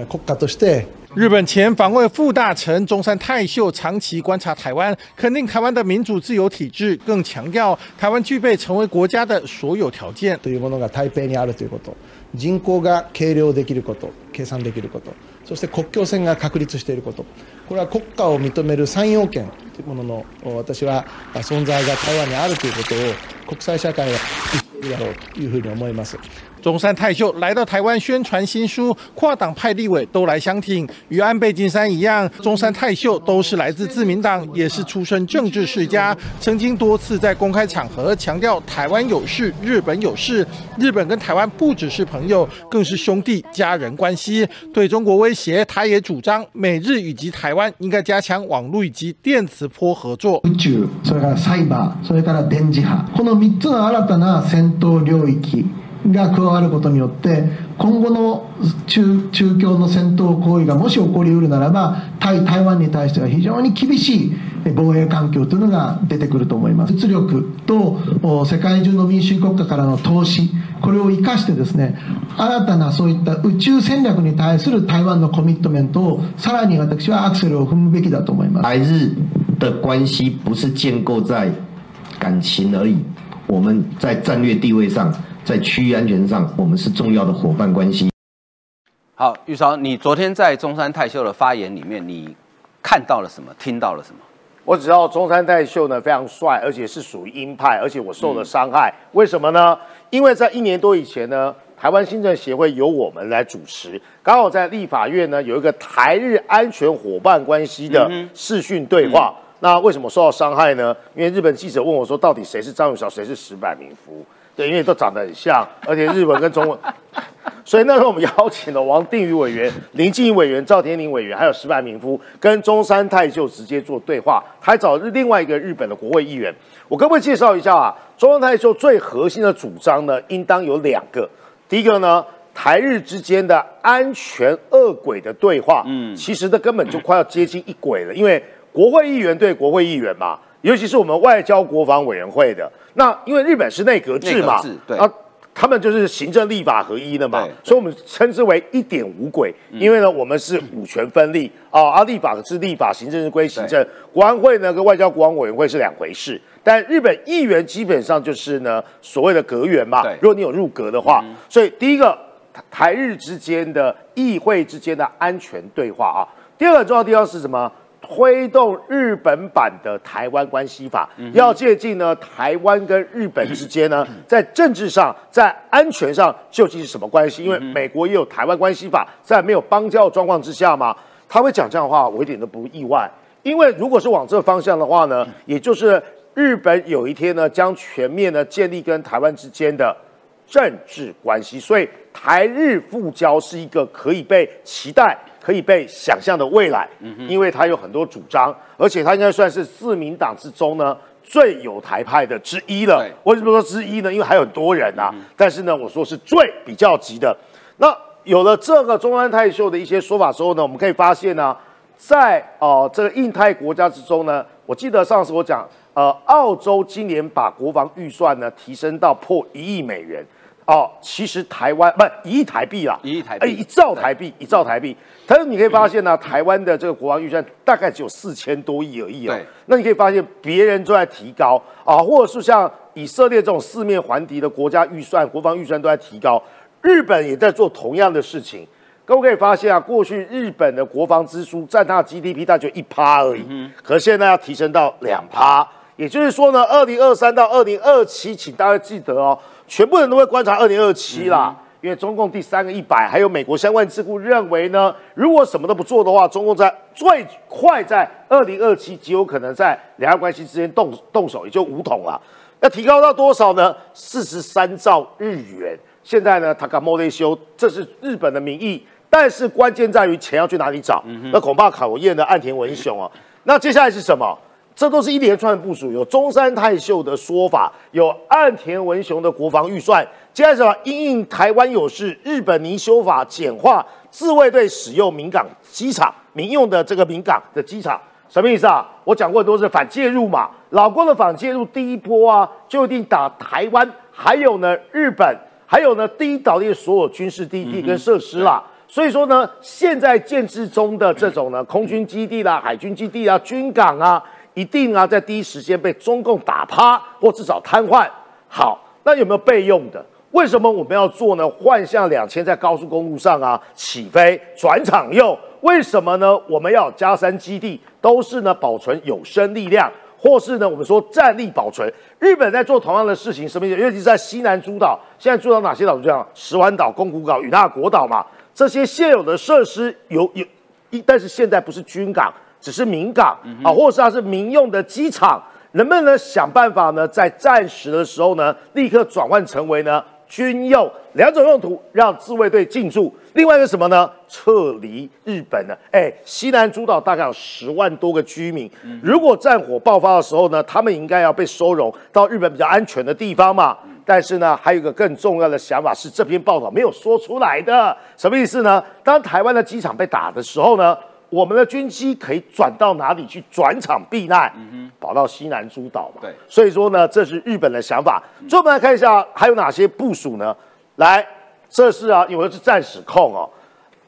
Speaker 6: 国家として
Speaker 7: 日本前防卫副大臣中山泰秀长期观察台湾，肯定台湾的民主自由体制，更强调台湾具备成为国家的所有条件。
Speaker 6: というものが台北にあるということ、人口が計量できること、計算できること、そして国境線が確立していること、これは国家を認める3要件というものの私は存在が台湾にあるということを国際社会は言っているだろうというふうに思います。
Speaker 7: 中山泰秀来到台湾宣传新书，跨党派立委都来相挺。与安倍晋三一样，中山泰秀都是来自自民党，也是出身政治世家，曾经多次在公开场合强调台湾有事，日本有事，日本跟台湾不只是朋友，更是兄弟家人关系。对中国威胁，他也主张美日以及台湾应该加强网络以及电磁波合作。
Speaker 6: 宇宙、それからサイバー、それから電磁波、この三つの新たな戦闘領域。 が加わることによって今後の中中共の戦闘行為がもし起こりうるならば対台湾に対しては非常に厳しい防衛環境というのが出てくると思います。物力と世界中の民主主義国家からの投資これを生かしてですね新たなそういった宇宙戦略に対する台湾のコミットメントをさらに私はアクセルを踏むべきだと思います。
Speaker 8: 台日的关系不是建构在感情而已。我们在战略地位上在区域安全上，我们是重要的伙伴关系。
Speaker 1: 好，玉超，你昨天在中山泰秀的发言里面，你看到了什么？听到了什么？
Speaker 4: 我只知道中山泰秀呢非常帅，而且是属于鹰派，而且我受了伤害。为什么呢？因为在一年多以前呢，台湾新政协会由我们来主持，刚好在立法院呢有一个台日安全伙伴关系的视讯对话。那为什么受到伤害呢？因为日本记者问我说，到底谁是张雨韶，谁是石柏明夫？对，因为都长得很像，而且日文跟中文，所以那时候我们邀请了王定宇委员、林静怡委员、赵天林委员，还有石柏明夫跟中山泰秀直接做对话，还找另外一个日本的国会议员。我可不可以介绍一下啊？中山泰秀最核心的主张呢，应当有两个。第一个呢，台日之间的安全恶鬼的对话，嗯，其实这根本就快要接近一轨了，因为国会议员对国会议员嘛。尤其是我们外交国防委员会的。那，因为日本是内阁制嘛，
Speaker 1: 对。
Speaker 4: 啊，他们就是行政立法合一的嘛，所以我们称之为一点五轨。因为呢，我们是五权分立啊，啊立法是立法，行政是归行政，国安会呢跟外交国防委员会是两回事。但日本议员基本上就是呢所谓的阁员嘛，如果你有入阁的话，所以第一个台日之间的议会之间的安全对话啊，第二个重要地方是什么？推动日本版的台湾关系法，要借鉴呢台湾跟日本之间呢，在政治上、在安全上究竟是什么关系？因为美国也有台湾关系法，在没有邦交状况之下嘛，他会讲这样的话，我一点都不意外。因为如果是往这个方向的话呢，也就是日本有一天呢，将全面呢建立跟台湾之间的政治关系，所以台日复交是一个可以被期待。可以被想象的未来，因为他有很多主张，而且他应该算是自民党之中呢最有台派的之一了。为什么说之一呢？因为还有很多人啊，但是呢，我说是最比较急的。那有了这个中安泰秀的一些说法之后呢，我们可以发现呢，在哦这个印太国家之中呢，我记得上次我讲，呃，澳洲今年把国防预算呢提升到破一亿美元。哦，其实台湾不一亿台币啦，
Speaker 1: 一亿台币，
Speaker 4: 一兆台币，一兆台币。但是你可以发现呢，台湾的这个国防预算大概只有四千多亿而已哦。那你可以发现别人都在提高啊，或者是像以色列这种四面环敌的国家预算，国防预算都在提高。日本也在做同样的事情。各位可以发现啊，过去日本的国防支出占它的 GDP 大概就一趴而已，可现在要提升到两趴。也就是说呢，二零二三到二零二七，请大家记得哦。全部人都会观察二零二七啦，因为中共第三个一百，还有美国相关智库认为呢，如果什么都不做的话，中共在最快在二零二七极有可能在两岸关系之间动动手，也就五统了。要提高到多少呢？四十三兆日元。现在呢，他搞莫内修，这是日本的民意，但是关键在于钱要去哪里找。那恐怕考验的岸田文雄啊。那接下来是什么？这都是一连串的部署，有中山泰秀的说法，有岸田文雄的国防预算。接着，因应台湾有事，日本拟修法简化自卫队使用民港机场民用的这个民港的机场，什么意思啊？我讲过都是反介入嘛。老郭的反介入第一波啊，就一定打台湾，还有呢日本，还有呢第一岛链所有军事基地跟设施啦。所以说呢，现在建制中的这种呢空军基地啦、海军基地啊、军港啊。一定啊，在第一时间被中共打趴，或至少瘫痪。好，那有没有备用的？为什么我们要做呢？幻象两千在高速公路上啊起飞转场用？为什么呢？我们要加山基地，都是呢保存有生力量，或是呢我们说战力保存。日本在做同样的事情，什么意思？尤其是在西南诸岛，现在诸岛哪些岛？这样，石湾岛、宫古岛、与那国岛嘛，这些现有的设施有有一，但是现在不是军港。只是民港啊，或者是它是民用的机场，能不能想办法呢？在战时的时候呢，立刻转换成为呢军用两种用途，让自卫队进驻。另外一个什么呢？撤离日本呢？哎，西南诸岛大概有十万多个居民，如果战火爆发的时候呢，他们应该要被收容到日本比较安全的地方嘛。但是呢，还有一个更重要的想法是这篇报道没有说出来的，什么意思呢？当台湾的机场被打的时候呢，我们的军机可以转到哪里去转场避难？嗯跑到西南诸岛嘛。
Speaker 1: 对
Speaker 4: 所以说呢，这是日本的想法。最后我们来看一下还有哪些部署呢？来，这是啊，因为是战史控哦。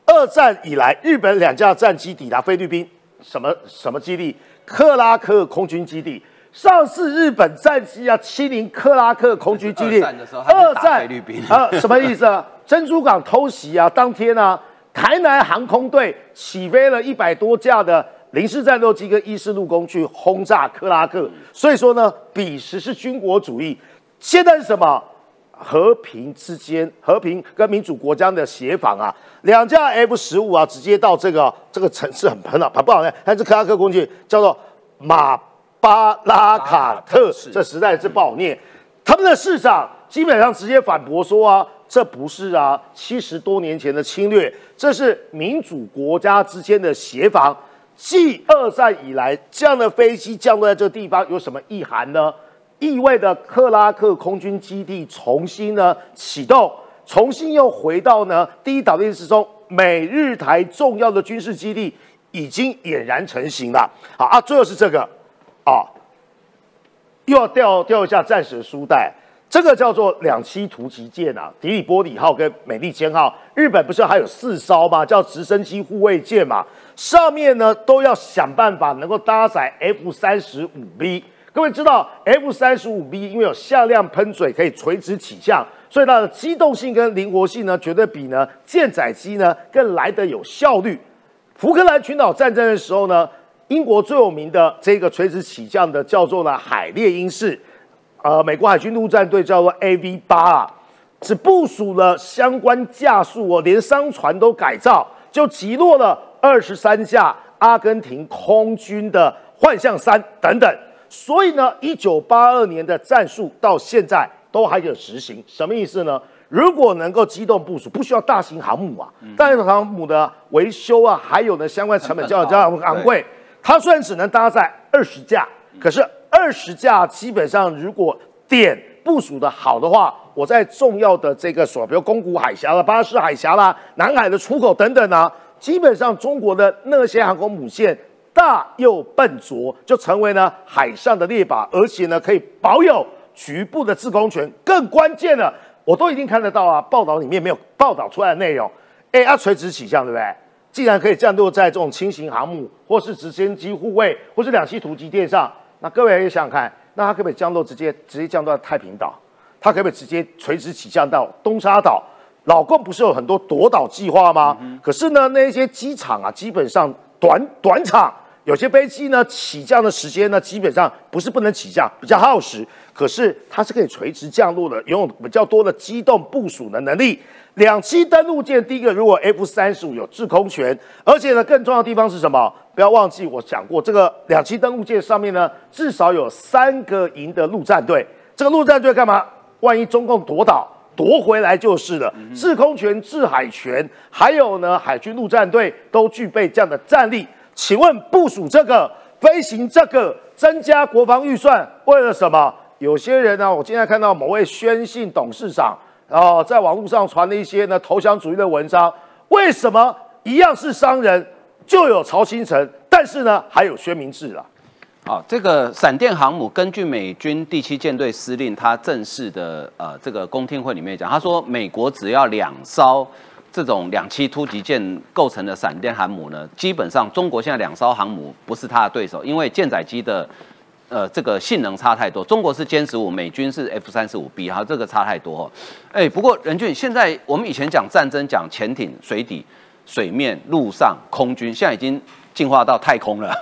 Speaker 4: 二战以来，日本两架战机抵达菲律宾，什么什么基地？克拉克空军基地。上次日本战机啊欺凌克拉克空军基地，
Speaker 1: 二战的时候二战菲律宾
Speaker 4: 啊，什么意思啊？珍珠港偷袭啊，当天呢、台南航空队起飞了一百多架的零式战斗机跟伊式陆攻去轰炸克拉克，所以说呢，彼时是军国主义，现在是什么？和平之间，和平跟民主国家的协防啊，两架 F 十五啊，直接到这个这个城市很很好，很不好看，但是克拉克空军叫做马巴拉卡特，这实在是不好念。他们的市长基本上直接反驳说啊，这不是啊，七十多年前的侵略，这是民主国家之间的协防。继二战以来，这样的飞机降落在这个地方有什么意涵呢？意味着克拉克空军基地重新呢启动，重新又回到呢第一岛链之中，美日台重要的军事基地已经俨然成型了。好啊，最后是这个啊，又要掉掉一下战史的书袋。这个叫做两栖突击舰啊，迪里波里号跟美利坚号，日本不是还有四艘吗？叫直升机护卫舰嘛，上面呢都要想办法能够搭载 F 三十五 B。各位知道 F 三十五 B 因为有向量喷嘴可以垂直起降，所以它的机动性跟灵活性呢，绝对比呢舰载机呢更来得有效率。福克兰群岛战争的时候呢，英国最有名的这个垂直起降的叫做呢海猎鹰式，呃，美国海军陆战队叫做 AV 八啊，只部署了相关架数哦，连商船都改造，就击落了二十三架阿根廷空军的幻象三等等。所以呢，一九八二年的战术到现在都还有执行，什么意思呢？如果能够机动部署，不需要大型航母啊，大型航母的维修啊，还有呢相关成本较较昂贵。它虽然只能搭载二十架，可是二十架基本上如果点部署的好的话，我在重要的这个所，比如宫古海峡啦、巴士海峡啦、南海的出口等等啊，基本上中国的那些航空母舰。大又笨拙，就成为呢海上的猎靶，而且呢可以保有局部的制空权。更关键的，我都已经看得到啊，报道里面没有报道出来的内容。哎，要垂直起降，对不对？既然可以降落在这种轻型航母，或是直升机护卫，或是两栖突击舰上，那各位也想想看，那它可不可以降落直接直接降落在太平岛？它可不可以直接垂直起降到东沙岛？老共不是有很多夺岛计划吗？可是呢，那些机场啊，基本上短短场。有些飞机呢，起降的时间呢，基本上不是不能起降，比较耗时，可是它是可以垂直降落的，拥有比较多的机动部署的能力。两栖登陆舰，第一个，如果 F 三十五有制空权，而且呢，更重要的地方是什么？不要忘记我讲过，这个两栖登陆舰上面呢，至少有三个营的陆战队。这个陆战队干嘛？万一中共夺岛，夺回来就是了。制空权、制海权，还有呢，海军陆战队都具备这样的战力。请问部署这个、飞行这个、增加国防预算，为了什么？有些人呢，我今天看到某位宣信董事长，哦在网络上传了一些呢投降主义的文章。为什么一样是商人，就有曹新成，但是呢还有薛明志啊？
Speaker 1: 好，这个闪电航母根据美军第七舰队司令他正式的呃这个公听会里面讲，他说美国只要两艘。这种两栖突击舰构成的闪电航母呢，基本上中国现在两艘航母不是他的对手，因为舰载机的呃这个性能差太多。中国是歼十五，美军是 F 三十五 B，哈，这个差太多。哎，不过任俊，现在我们以前讲战争讲潜艇、水底、水面、陆上、空军，现在已经进化到太空了。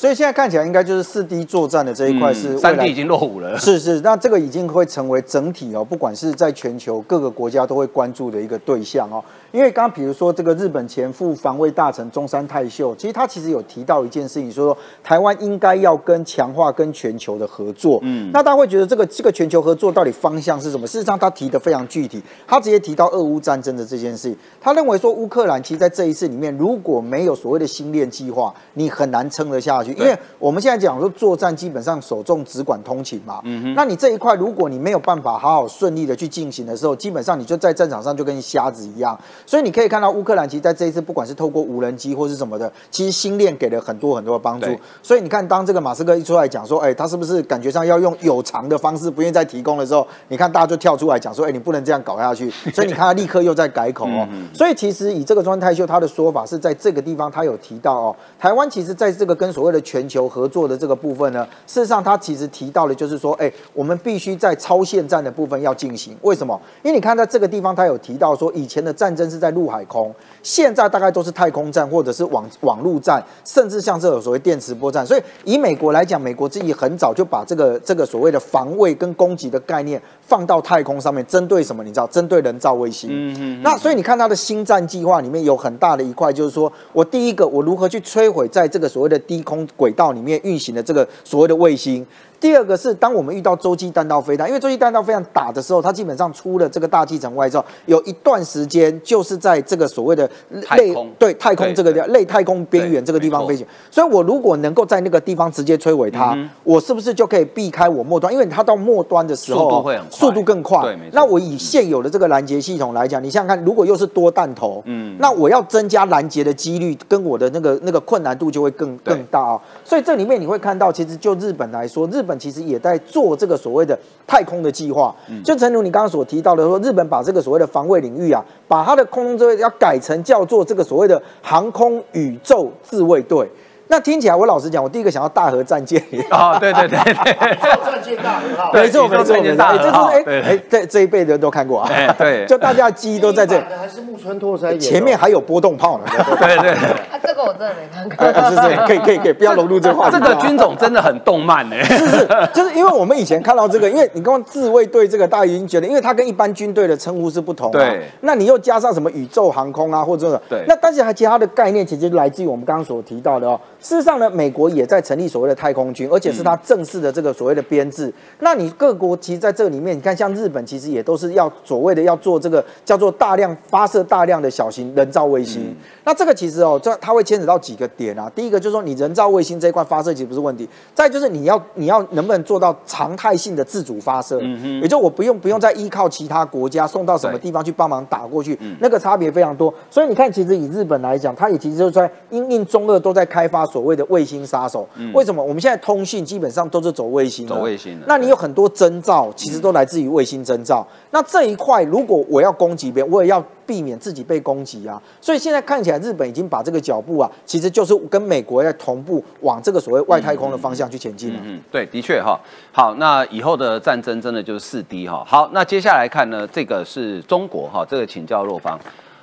Speaker 2: 所以现在看起来应该就是四 D 作战的这一块是
Speaker 1: 三 D 已经落伍了。
Speaker 2: 是是，那这个已经会成为整体哦，不管是在全球各个国家都会关注的一个对象哦。因为刚刚比如说这个日本前副防卫大臣中山泰秀，其实他其实有提到一件事情，说台湾应该要跟强化跟全球的合作。嗯，那大家会觉得这个这个全球合作到底方向是什么？事实上，他提的非常具体，他直接提到俄乌战争的这件事。他认为说，乌克兰其实在这一次里面，如果没有所谓的星链计划，你很难撑得下去。因为我们现在讲说作战基本上首重只管通勤嘛，嗯哼，那你这一块如果你没有办法好好顺利的去进行的时候，基本上你就在战场上就跟瞎子一样。所以你可以看到乌克兰其实在这一次，不管是透过无人机或是什么的，其实星链给了很多很多的帮助。所以你看，当这个马斯克一出来讲说，哎，他是不是感觉上要用有偿的方式，不愿意再提供的时候，你看大家就跳出来讲说，哎，你不能这样搞下去。所以你看他立刻又在改口哦。所以其实以这个庄泰秀他的说法是在这个地方，他有提到哦，台湾其实在这个跟所谓的全球合作的这个部分呢，事实上他其实提到的就是说，哎，我们必须在超限战的部分要进行。为什么？因为你看在这个地方，他有提到说，以前的战争是在陆海空，现在大概都是太空战或者是网网络战，甚至像这种所谓电磁波战。所以以美国来讲，美国自己很早就把这个这个所谓的防卫跟攻击的概念放到太空上面，针对什么？你知道，针对人造卫星。嗯嗯。那所以你看他的星战计划里面有很大的一块，就是说我第一个，我如何去摧毁在这个所谓的低空轨道里面运行的这个所谓的卫星。第二个是，当我们遇到洲际弹道飞弹，因为洲际弹道飞弹打的时候，它基本上出了这个大气层外之后，有一段时间就是在这个所谓的
Speaker 1: 类
Speaker 2: 对太空这个地类太空边缘这个地方飞行。所以我如果能够在那个地方直接摧毁它，我是不是就可以避开我末端？因为它到末端的时候
Speaker 1: 速度会很
Speaker 2: 速度更快。那我以现有的这个拦截系统来讲，你想想看，如果又是多弹头，嗯，那我要增加拦截的几率，跟我的那个那个困难度就会更更大啊。所以这里面你会看到，其实就日本来说，日本其实也在做这个所谓的太空的计划。就正如你刚刚所提到的，说日本把这个所谓的防卫领域啊，把它的空中这要改成叫做这个所谓的航空宇宙自卫队。那听起来，我老实讲，我第一个想到大和战舰。
Speaker 1: 哦，对对对对，
Speaker 4: 战舰大和号。
Speaker 2: 没错没错，
Speaker 1: 战舰大和号。
Speaker 2: 哎哎，这这一辈的人都看过啊。
Speaker 1: 对，
Speaker 2: 就大家的记忆都在这。
Speaker 4: 还是木村拓哉
Speaker 2: 前面还有波动炮呢。
Speaker 1: 对对。
Speaker 3: 啊，这个我真的没看过。
Speaker 2: 是是，可以可以可以，不要融入这话
Speaker 1: 题。这个军种真的很动漫呢。
Speaker 2: 是是，就是因为我们以前看到这个，因为你刚刚自卫队这个，大家已经觉得，因为它跟一般军队的称呼是不同。
Speaker 1: 对。
Speaker 2: 那你又加上什么宇宙航空啊，或者
Speaker 1: 对。
Speaker 2: 那但是还其他的概念，其实来自于我们刚刚所提到的哦。事实上呢，美国也在成立所谓的太空军，而且是它正式的这个所谓的编制。那你各国其实在这里面，你看像日本，其实也都是要所谓的要做这个叫做大量发射大量的小型人造卫星。那这个其实哦，这它会牵扯到几个点啊。第一个就是说，你人造卫星这一块发射其实不是问题。再就是你要你要能不能做到常态性的自主发射，也就我不用不用再依靠其他国家送到什么地方去帮忙打过去，那个差别非常多。所以你看，其实以日本来讲，它也其实就在因应中二都在开发。所谓的卫星杀手，为什么我们现在通讯基本上都是走卫星？
Speaker 1: 走卫星的，
Speaker 2: 那你有很多征兆，其实都来自于卫星征兆。那这一块，如果我要攻击别人，我也要避免自己被攻击啊。所以现在看起来，日本已经把这个脚步啊，其实就是跟美国在同步往这个所谓外太空的方向去前进了。
Speaker 1: 嗯，对，的确哈。好，那以后的战争真的就是四 D 哈。好，那接下来看呢，这个是中国哈，这个请教若方，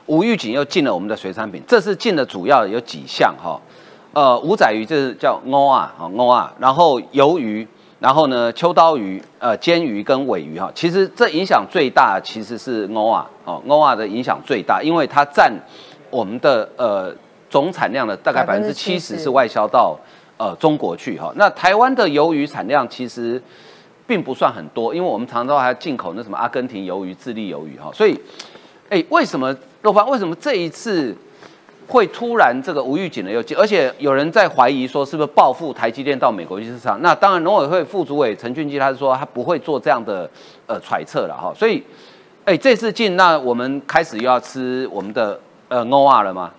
Speaker 1: 吴玉锦又进了我们的水产品，这次进的主要有几项哈。呃，五仔鱼就是叫欧啊，哈欧啊，然后鱿鱼，然后呢秋刀鱼，呃煎鱼跟尾鱼哈，其实这影响最大其实是欧啊，哦欧啊的影响最大，因为它占我们的呃总产量的大概百分之七十是外销到呃中国去哈。那台湾的鱿鱼产量其实并不算很多，因为我们常常还进口那什么阿根廷鱿鱼、智利鱿鱼哈，所以哎为什么肉方为什么这一次？会突然这个无预警的又进，而且有人在怀疑说是不是报复台积电到美国去市场？那当然，农委会副主委陈俊基他是说他不会做这样的呃揣测了哈。所以，哎，这次进，那我们开始又要吃我们的呃 n o 了吗？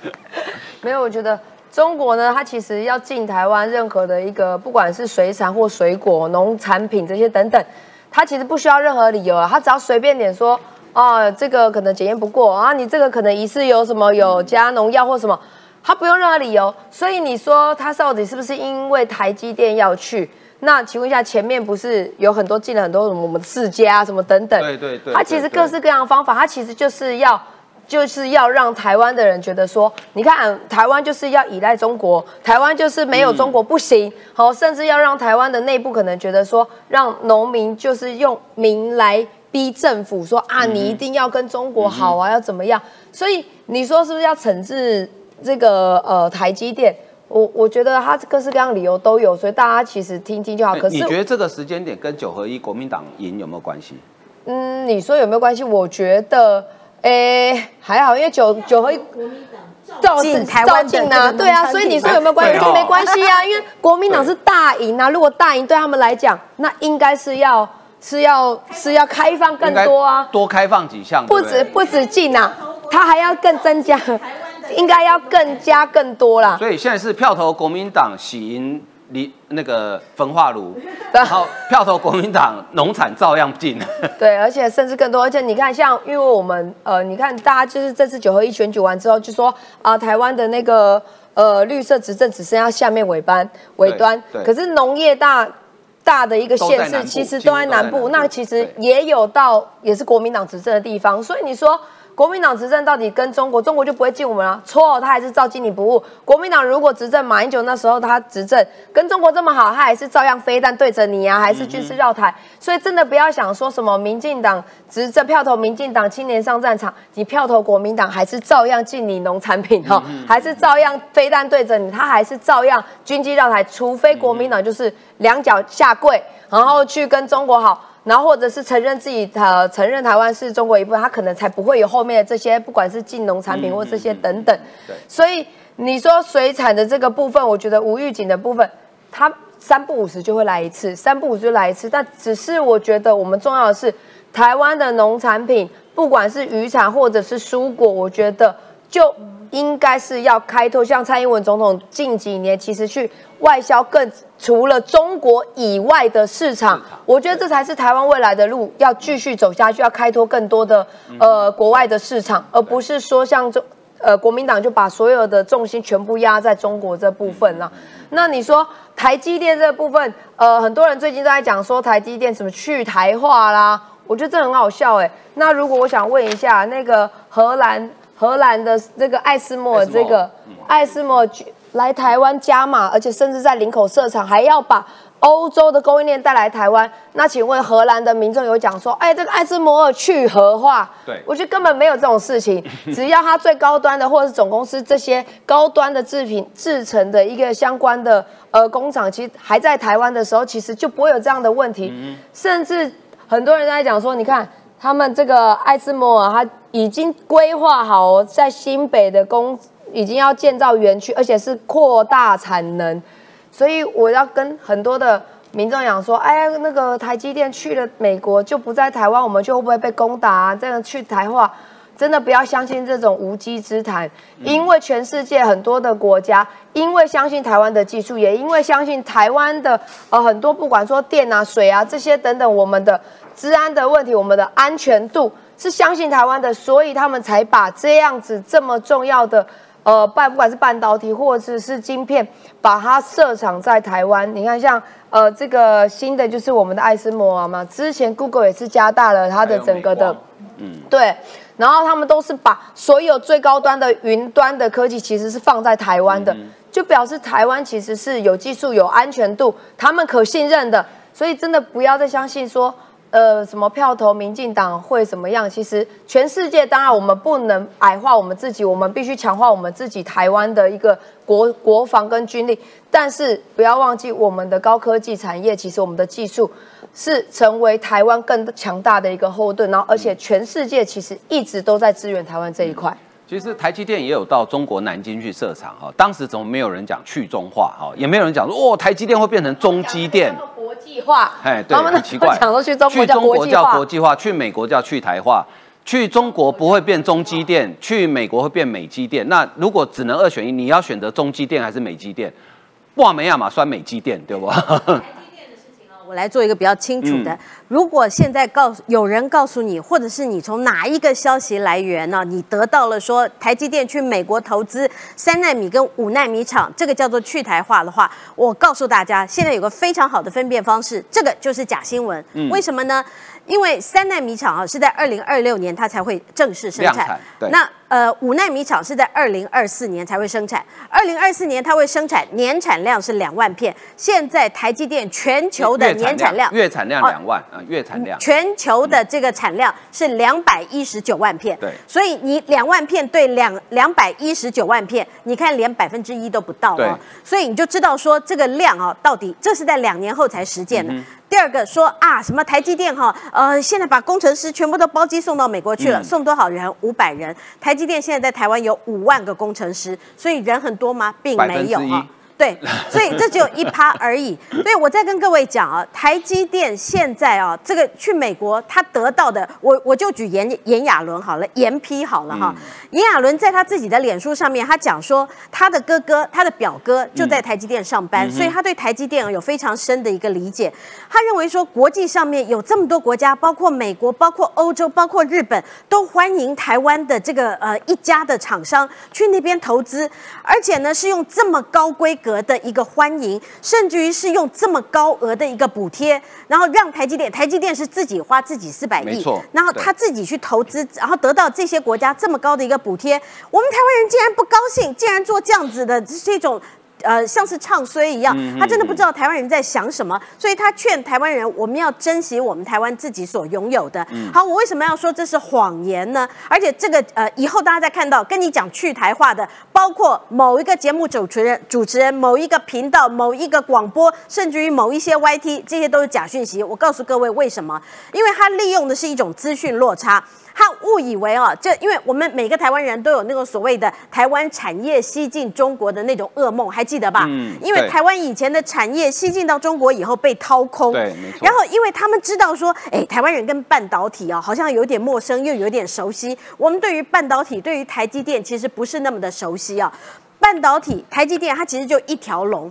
Speaker 3: 没有，我觉得中国呢，它其实要进台湾任何的一个不管是水产或水果、农产品这些等等，它其实不需要任何理由啊，它只要随便点说。哦，这个可能检验不过啊，你这个可能疑似有什么有加农药或什么，他不用任何理由，所以你说他到底是不是因为台积电要去？那请问一下，前面不是有很多进了很多什么我们世家什么等等？
Speaker 1: 对对对，
Speaker 3: 他其实各式各样的方法，他其实就是要就是要让台湾的人觉得说，你看台湾就是要依赖中国，台湾就是没有中国不行，好，甚至要让台湾的内部可能觉得说，让农民就是用民来。逼政府说啊，你一定要跟中国好啊，要怎么样？所以你说是不是要惩治这个呃台积电？我我觉得他各式各样理由都有，所以大家其实听听就好。可是
Speaker 1: 你觉得这个时间点跟九合一国民党赢有没有关系？
Speaker 3: 嗯，你说有没有关系？我觉得，诶，还好，因为九九合一照
Speaker 5: 进台湾的
Speaker 3: 照进啊，对啊，所以你
Speaker 5: 品
Speaker 3: 说有没有关系？就没关系啊，因为国民党是大赢啊。如果大赢对他们来讲，那应该是要是要是要开放更多啊，
Speaker 1: 多开放几项，
Speaker 3: 不止不止进啊，他还要更增加，应该要更加更多啦。
Speaker 1: 所以现在是票投国民党喜迎离那个焚化炉，然后票投国民党农产照样进。
Speaker 3: 对，而且甚至更多，而且你看，像因为我们呃，你看大家就是这次九合一选举完之后，就说啊、台湾的那个呃绿色执政只剩下下面尾班尾端，可是农业大。大的一个县市其实都在南部，
Speaker 1: 南部
Speaker 3: 那其实也有到也是国民党执政的地方，所以你说国民党执政到底跟中国，中国就不会进我们了？错，他还是照进你不误。国民党如果执政，马英九那时候他执政跟中国这么好，他还是照样飞弹对着你啊，还是军事绕台。所以真的不要想说什么民进党执政票投民进党，青年上战场，你票投国民党还是照样进你农产品哈、还是照样飞弹对着你，他还是照样军机绕台，除非国民党就是两脚下跪，然后去跟中国好。然后或者是承认自己呃承认台湾是中国一部分，他可能才不会有后面的这些，不管是进农产品或这些等等。
Speaker 1: 对
Speaker 3: 所以你说水产的这个部分，我觉得无预警的部分，它三不五十就会来一次，三不五时就来一次。但只是我觉得我们重要的是，台湾的农产品，不管是渔产或者是蔬果，我觉得就应该是要开拓，像蔡英文总统近几年其实去外销更除了中国以外的市场，我觉得这才是台湾未来的路，要继续走下去，要开拓更多的呃国外的市场，而不是说像中呃国民党就把所有的重心全部压在中国这部分了。那你说台积电这部分，呃，很多人最近都在讲说台积电什么去台化啦，我觉得这很好笑哎、那如果我想问一下，那个荷兰荷兰的这个艾斯莫尔这个艾斯莫尔来台湾加码，而且甚至在林口设厂，还要把欧洲的供应链带来台湾。那请问荷兰的民众有讲说，哎，这个艾斯摩尔去核化？
Speaker 1: 对
Speaker 3: 我觉得根本没有这种事情。只要它最高端的或者是总公司这些高端的制品制成的一个相关的呃工厂，其实还在台湾的时候，其实就不会有这样的问题。甚至很多人在讲说，你看他们这个艾斯摩尔，它已经规划好哦在新北的工已经要建造园区，而且是扩大产能。所以我要跟很多的民众讲说，哎呀，那个台积电去了美国就不在台湾，我们就会不会被攻打啊？这样去台化，真的不要相信这种无稽之谈，因为全世界很多的国家，因为相信台湾的技术，也因为相信台湾的呃很多不管说电啊、水啊这些等等，我们的治安的问题，我们的安全度是相信台湾的，所以他们才把这样子这么重要的。呃，半不管是半导体或者是晶片，把它设厂在台湾。你看，像呃这个新的就是我们的爱斯摩尔嘛，之前 Google 也是加大了它的整个的，
Speaker 1: 嗯，
Speaker 3: 对，然后他们都是把所有最高端的云端的科技其实是放在台湾的，就表示台湾其实是有技术、有安全度，他们可信任的。所以真的不要再相信说。呃，什么票投民进党会怎么样？其实全世界当然我们不能矮化我们自己，我们必须强化我们自己台湾的一个国国防跟军力。但是不要忘记我们的高科技产业，其实我们的技术是成为台湾更强大的一个后盾。然后，而且全世界其实一直都在支援台湾这一块。
Speaker 1: 其实台积电也有到中国南京去设厂哈，当时怎么没有人讲去中化哈，也没有人讲说哦，台积电会变成中积电，
Speaker 3: 国际化，
Speaker 1: 哎，对，很奇怪，
Speaker 3: 讲说去中国
Speaker 1: 去
Speaker 3: 叫
Speaker 1: 中国叫
Speaker 3: 国际化，
Speaker 1: 国际化，去美国叫去台化，去中国不会变中积电，去美国会变美积电。那如果只能二选一，你要选择中积电还是美积电？哇，没亚马酸美积电，对不？
Speaker 5: 我来做一个比较清楚
Speaker 1: 嗯
Speaker 5: 的。如果现在告诉有人告诉你，或者是你从哪一个消息来源呢、你得到了说台积电去美国投资三纳米跟五纳米厂，这个叫做去台化的话，我告诉大家，现在有个非常好的分辨方式，这个就是假新闻。
Speaker 1: 嗯。
Speaker 5: 为什么呢？因为三纳米厂啊是在二零二六年它才会正式生产。
Speaker 1: 产，对。
Speaker 5: 那呃五纳米厂是在二零二四年才会生产，二零二四年它会生产年产量是两万片，现在台积电全球的年产量
Speaker 1: 月产量
Speaker 5: 哦
Speaker 1: 两万啊，月产量
Speaker 5: 全球的这个产量是两百一十九万片，
Speaker 1: 对
Speaker 5: 所以你两万片对两两百一十九万片，你看连百分之一都不到
Speaker 1: 对
Speaker 5: 哦，所以你就知道说这个量啊，到底这是在两年后才实践的。
Speaker 1: 嗯
Speaker 5: 第二个说啊，什么台积电哈，呃，现在把工程师全部都包机送到美国去了，
Speaker 1: 嗯
Speaker 5: 送多少人？五百人。台积电现在在台湾有五万个工程师，所以人很多吗？并没有
Speaker 1: 1%
Speaker 5: 哈。对，所以这只有一趴而已。所以我再跟各位讲啊，台积电现在啊，这个去美国他得到的，我我就举炎炎亚纶好了，严批好了哈。炎亚纶在他自己的脸书上面，他讲说他的哥哥、他的表哥就在台积电上班，所以他对台积电有非常深的一个理解。他认为说，国际上面有这么多国家，包括美国、包括欧洲、包括日本，都欢迎台湾的这个呃一家的厂商去那边投资，而且呢是用这么高规格的一个欢迎，甚至于是用这么高额的一个补贴，然后让台积电，台积电是自己花自己四百亿
Speaker 1: 没错，
Speaker 5: 然后他自己去投资，然后得到这些国家这么高的一个补贴，我们台湾人竟然不高兴，竟然做这样子的这种。呃，像是唱衰一样，他真的不知道台湾人在想什么，所以他劝台湾人，我们要珍惜我们台湾自己所拥有的。好，我为什么要说这是谎言呢？而且这个呃，以后大家再看到跟你讲去台话的，包括某一个节目主持人、主持人、某一个频道、某一个广播，甚至于某一些 YT，这些都是假讯息。我告诉各位为什么？因为他利用的是一种资讯落差。他误以为哦，这因为我们每个台湾人都有那个所谓的台湾产业吸进中国的那种噩梦，还记得吧？
Speaker 1: 嗯
Speaker 5: 因为台湾以前的产业吸进到中国以后被掏空，
Speaker 1: 对没错
Speaker 5: 然后因为他们知道说，哎，台湾人跟半导体啊好像有点陌生，又有点熟悉。我们对于半导体，对于台积电其实不是那么的熟悉啊。半导体，台积电它其实就一条龙。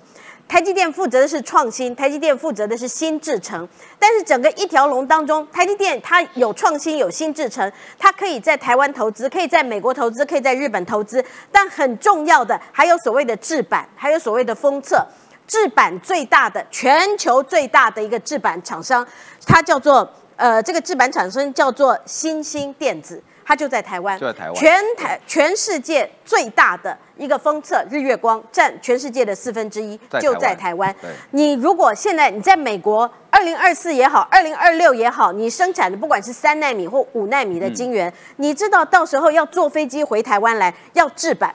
Speaker 5: 台积电负责的是创新，台积电负责的是新制程。但是整个一条龙当中，台积电它有创新，有新制程，它可以在台湾投资，可以在美国投资，可以在日本投资。但很重要的还有所谓的制板，还有所谓的封测。制板最大的，全球最大的一个制板厂商，它叫做呃，这个制板厂商叫做新兴电子。它就在台湾，
Speaker 1: 就在台湾
Speaker 5: 全台全世界最大的一个封测日月光，占全世界的四分之一，就
Speaker 1: 在台湾。
Speaker 5: 你如果现在你在美国，二零二四也好，二零二六也好，你生产的不管是三纳米或五纳米的晶圆，你知道到时候要坐飞机回台湾来要制版。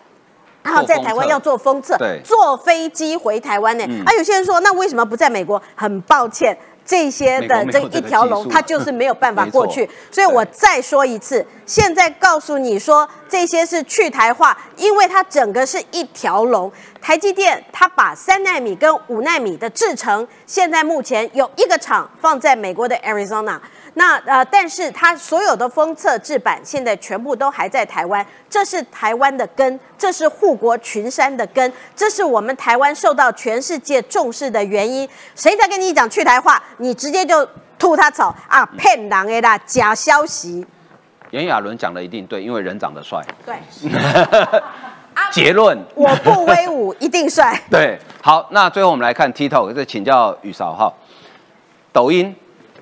Speaker 5: 然后在台湾要做封测
Speaker 1: 对，
Speaker 5: 坐飞机回台湾呢？
Speaker 1: 嗯
Speaker 5: 啊，有些人说，那为什么不在美国？很抱歉，这些的这一条龙，它就是没有办法过去。所以我再说一次，现在告诉你说这些是去台化，因为它整个是一条龙。台积电它把三纳米跟五纳米的制程，现在目前有一个厂放在美国的 Arizona。那呃，但是它所有的封测制版现在全部都还在台湾，这是台湾的根，这是护国群山的根，这是我们台湾受到全世界重视的原因。谁在跟你讲去台化，你直接就吐他草啊，骗人的啦，假消息。
Speaker 1: 炎亚纶讲的一定对，因为人长得帅。
Speaker 5: 对，
Speaker 1: 结论
Speaker 5: 我不威武，一定帅。
Speaker 1: 对，好，那最后我们来看 TikTok，这请教宇嫂哈。抖音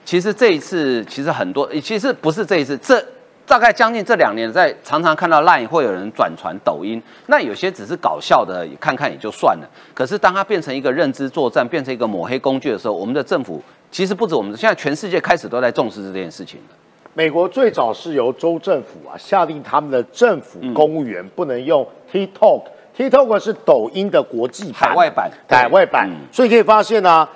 Speaker 1: 其实这一次其实很多，其实不是这一次，这大概将近这两年，在常常看到 LINE 会有人转传抖音，那有些只是搞笑的，看看也就算了。可是当它变成一个认知作战，变成一个抹黑工具的时候，我们的政府其实不止我们，现在全世界开始都在重视这件事情了。
Speaker 4: 美国最早是由州政府啊下令他们的政府公务员不能用 TikTok。TikTok 是抖音的国际版
Speaker 1: 海外版
Speaker 4: 海外版
Speaker 1: 嗯，
Speaker 4: 所以可以发现呢、啊，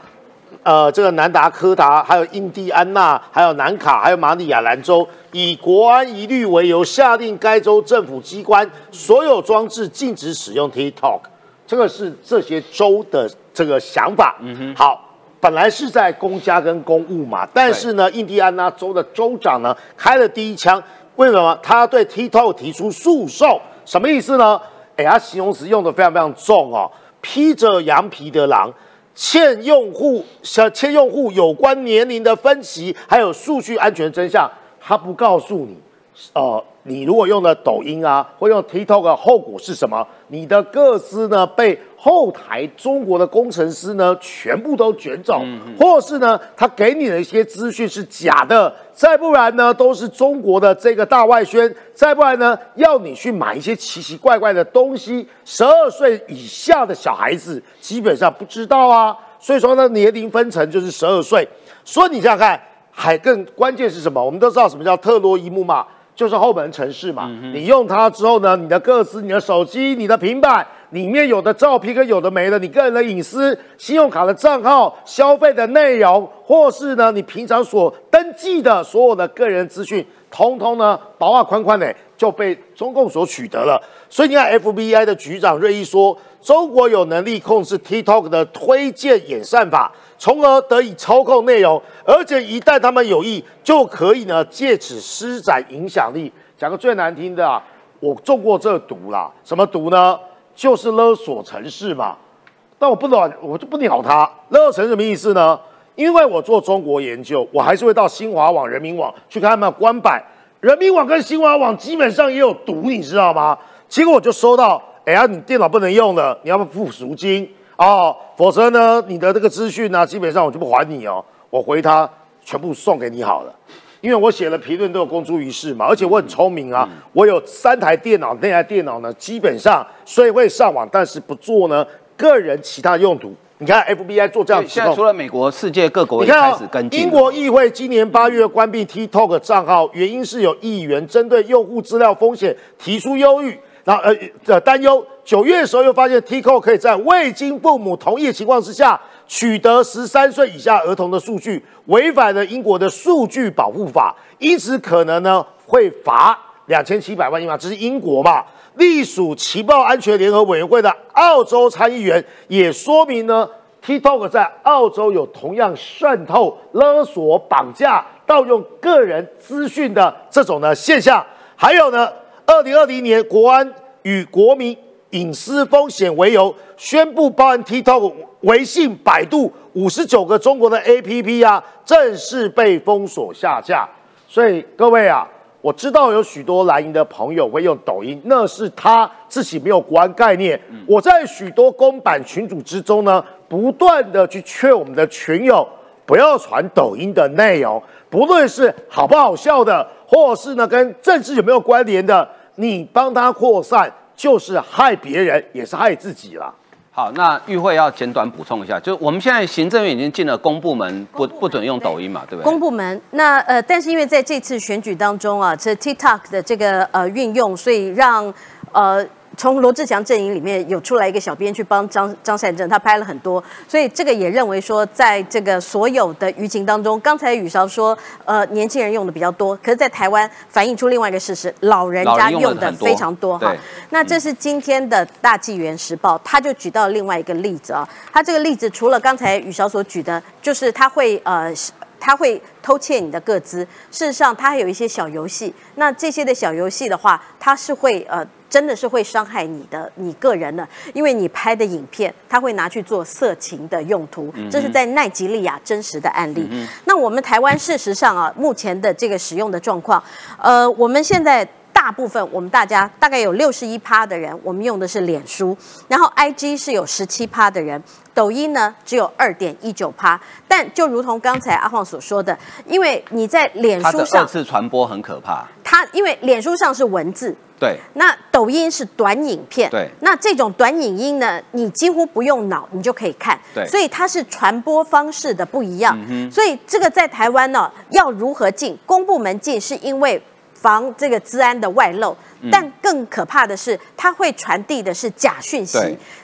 Speaker 4: 呃，这个南达科达、还有印第安纳、还有南卡、还有马里亚兰州，以国安疑虑为由，下令该州政府机关所有装置禁止使用 TikTok。这个是这些州的这个想法。嗯哼，好。本来是在公家跟公务嘛，但是呢，印第安纳州的州长呢开了第一枪，为什么？他对 TikTok 提出诉讼，什么意思呢？哎，他形容词用的非常非常重哦，披着羊皮的狼，欠用户欠用户有关年龄的分析，还有数据安全真相，他不告诉你，呃，你如果用了抖音啊，或用 TikTok，后果是什么？你的个资呢被后台中国的工程师呢全部都卷走，或是呢他给你的一些资讯是假的，再不然呢都是中国的这个大外宣，再不然呢要你去买一些奇奇怪怪的东西。十二岁以下的小孩子基本上不知道啊，所以说呢年龄分层就是十二岁。所以你想想看，还更关键是什么？我们都知道什么叫特洛伊木马。就是后门城市嘛，你用它之后呢，你的个资、你的手机、你的平板里面有的照片跟有的没的，你个人的隐私、信用卡的账号、消费的内容，或是呢你平常所登记的所有的个人资讯，通通呢薄啊宽宽的就被中共所取得了。所以你看，FBI 的局长瑞一说，中国有能力控制 TikTok 的推荐演算法。从而得以操控内容，而且一旦他们有意，就可以呢借此施展影响力。讲个最难听的啊，我中过这毒啦，什么毒呢？就是勒索城市嘛。但我不懂，我就不鸟他。勒索城什么意思呢？因为我做中国研究，我还是会到新华网、人民网去看他们官版。人民网跟新华网基本上也有毒，你知道吗？结果我就收到，哎呀，你电脑不能用了，你要不付赎金？哦，否则呢，你的这个资讯呢，基本上我就不还你哦。我回他全部送给你好了，因为我写了评论都有公诸于世嘛，而且我很聪明啊，我有三台电脑，那台电脑呢，基本上虽然会上网，但是不做呢个人其他用途。你看 FBI 做这样，
Speaker 1: 现在除了美国，世界各国
Speaker 4: 也
Speaker 1: 开始跟进。
Speaker 4: 英国议会今年八月关闭 TikTok 账号，原因是有议员针对用户资料风险提出忧郁。那呃的担忧，九月的时候又发现 TikTok 可以在未经父母同意的情况之下取得十三岁以下儿童的数据，违反了英国的数据保护法，因此可能呢会罚两千七百万英镑。这是英国嘛？隶属情报安全联合委员会的澳洲参议员也说明呢，TikTok 在澳洲有同样渗透、勒索、绑架、盗用个人资讯的这种呢现象，还有呢。二零二零年，国安与国民隐私风险为由，宣布包含 TikTok、微信、百度五十九个中国的 APP 啊，正式被封锁下架。所以各位啊，我知道有许多蓝营的朋友会用抖音，那是他自己没有国安概念。我在许多公版群组之中呢，不断的去劝我们的群友不要传抖音的内容，不论是好不好笑的，或者是呢跟政治有没有关联的。你帮他扩散，就是害别人，也是害自己了。
Speaker 1: 好，那玉慧要简短补充一下，就我们现在行政院已经进了公部门，不不准用抖音嘛，对不对？
Speaker 5: 公部门，那呃，但是因为在这次选举当中啊，这 TikTok 的这个呃运用，所以让呃。从罗志祥阵营里面有出来一个小编去帮张张善政，他拍了很多，所以这个也认为说，在这个所有的舆情当中，刚才雨韶说，呃，年轻人用的比较多，可是，在台湾反映出另外一个事实，老人家用的非常多哈。那这是今天的大纪元时报，他就举到另外一个例子啊，他这个例子除了刚才雨韶所举的，就是他会呃，他会偷窃你的个资，事实上他还有一些小游戏，那这些的小游戏的话，他是会呃。真的是会伤害你的你个人的，因为你拍的影片，他会拿去做色情的用途，这是在奈及利亚真实的案例。那我们台湾事实上啊，目前的这个使用的状况，呃，我们现在大部分我们大家大概有六十一趴的人，我们用的是脸书，然后 IG 是有十七趴的人，抖音呢只有二点一九趴。但就如同刚才阿晃所说的，因为你在脸书上
Speaker 1: 二次传播很可怕，
Speaker 5: 它因为脸书上是文字。
Speaker 1: 对，
Speaker 5: 那抖音是短影片，
Speaker 1: 对，
Speaker 5: 那这种短影音呢，你几乎不用脑，你就可以看，
Speaker 1: 对，
Speaker 5: 所以它是传播方式的不一样，所以这个在台湾呢，要如何进？公部门进是因为防这个治安的外漏，但更可怕的是，它会传递的是假讯息。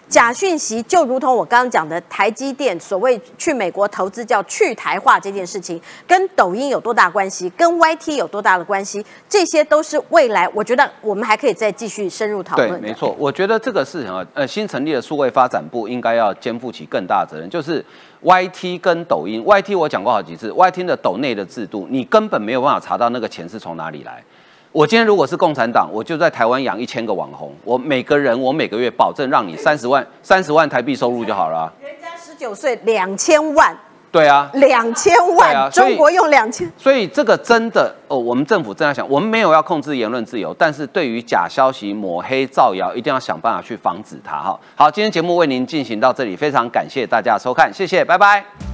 Speaker 5: 假讯息就如同我刚刚讲的，台积电所谓去美国投资叫去台化这件事情，跟抖音有多大关系？跟 YT 有多大的关系？这些都是未来，我觉得我们还可以再继续深入讨论。
Speaker 1: 对，没错，我觉得这个事情啊？呃，新成立的数位发展部应该要肩负起更大责任，就是 YT 跟抖音，YT 我讲过好几次，YT 的抖内的制度，你根本没有办法查到那个钱是从哪里来。我今天如果是共产党，我就在台湾养一千个网红，我每个人我每个月保证让你三十万三十万台币收入就好了。
Speaker 5: 人家十九岁两千万，
Speaker 1: 对啊，
Speaker 5: 两千万，
Speaker 1: 啊
Speaker 5: 中国用两千，
Speaker 1: 所以这个真的哦，我们政府正在想，我们没有要控制言论自由，但是对于假消息、抹黑、造谣，一定要想办法去防止它哈。好，今天节目为您进行到这里，非常感谢大家的收看，谢谢，拜拜。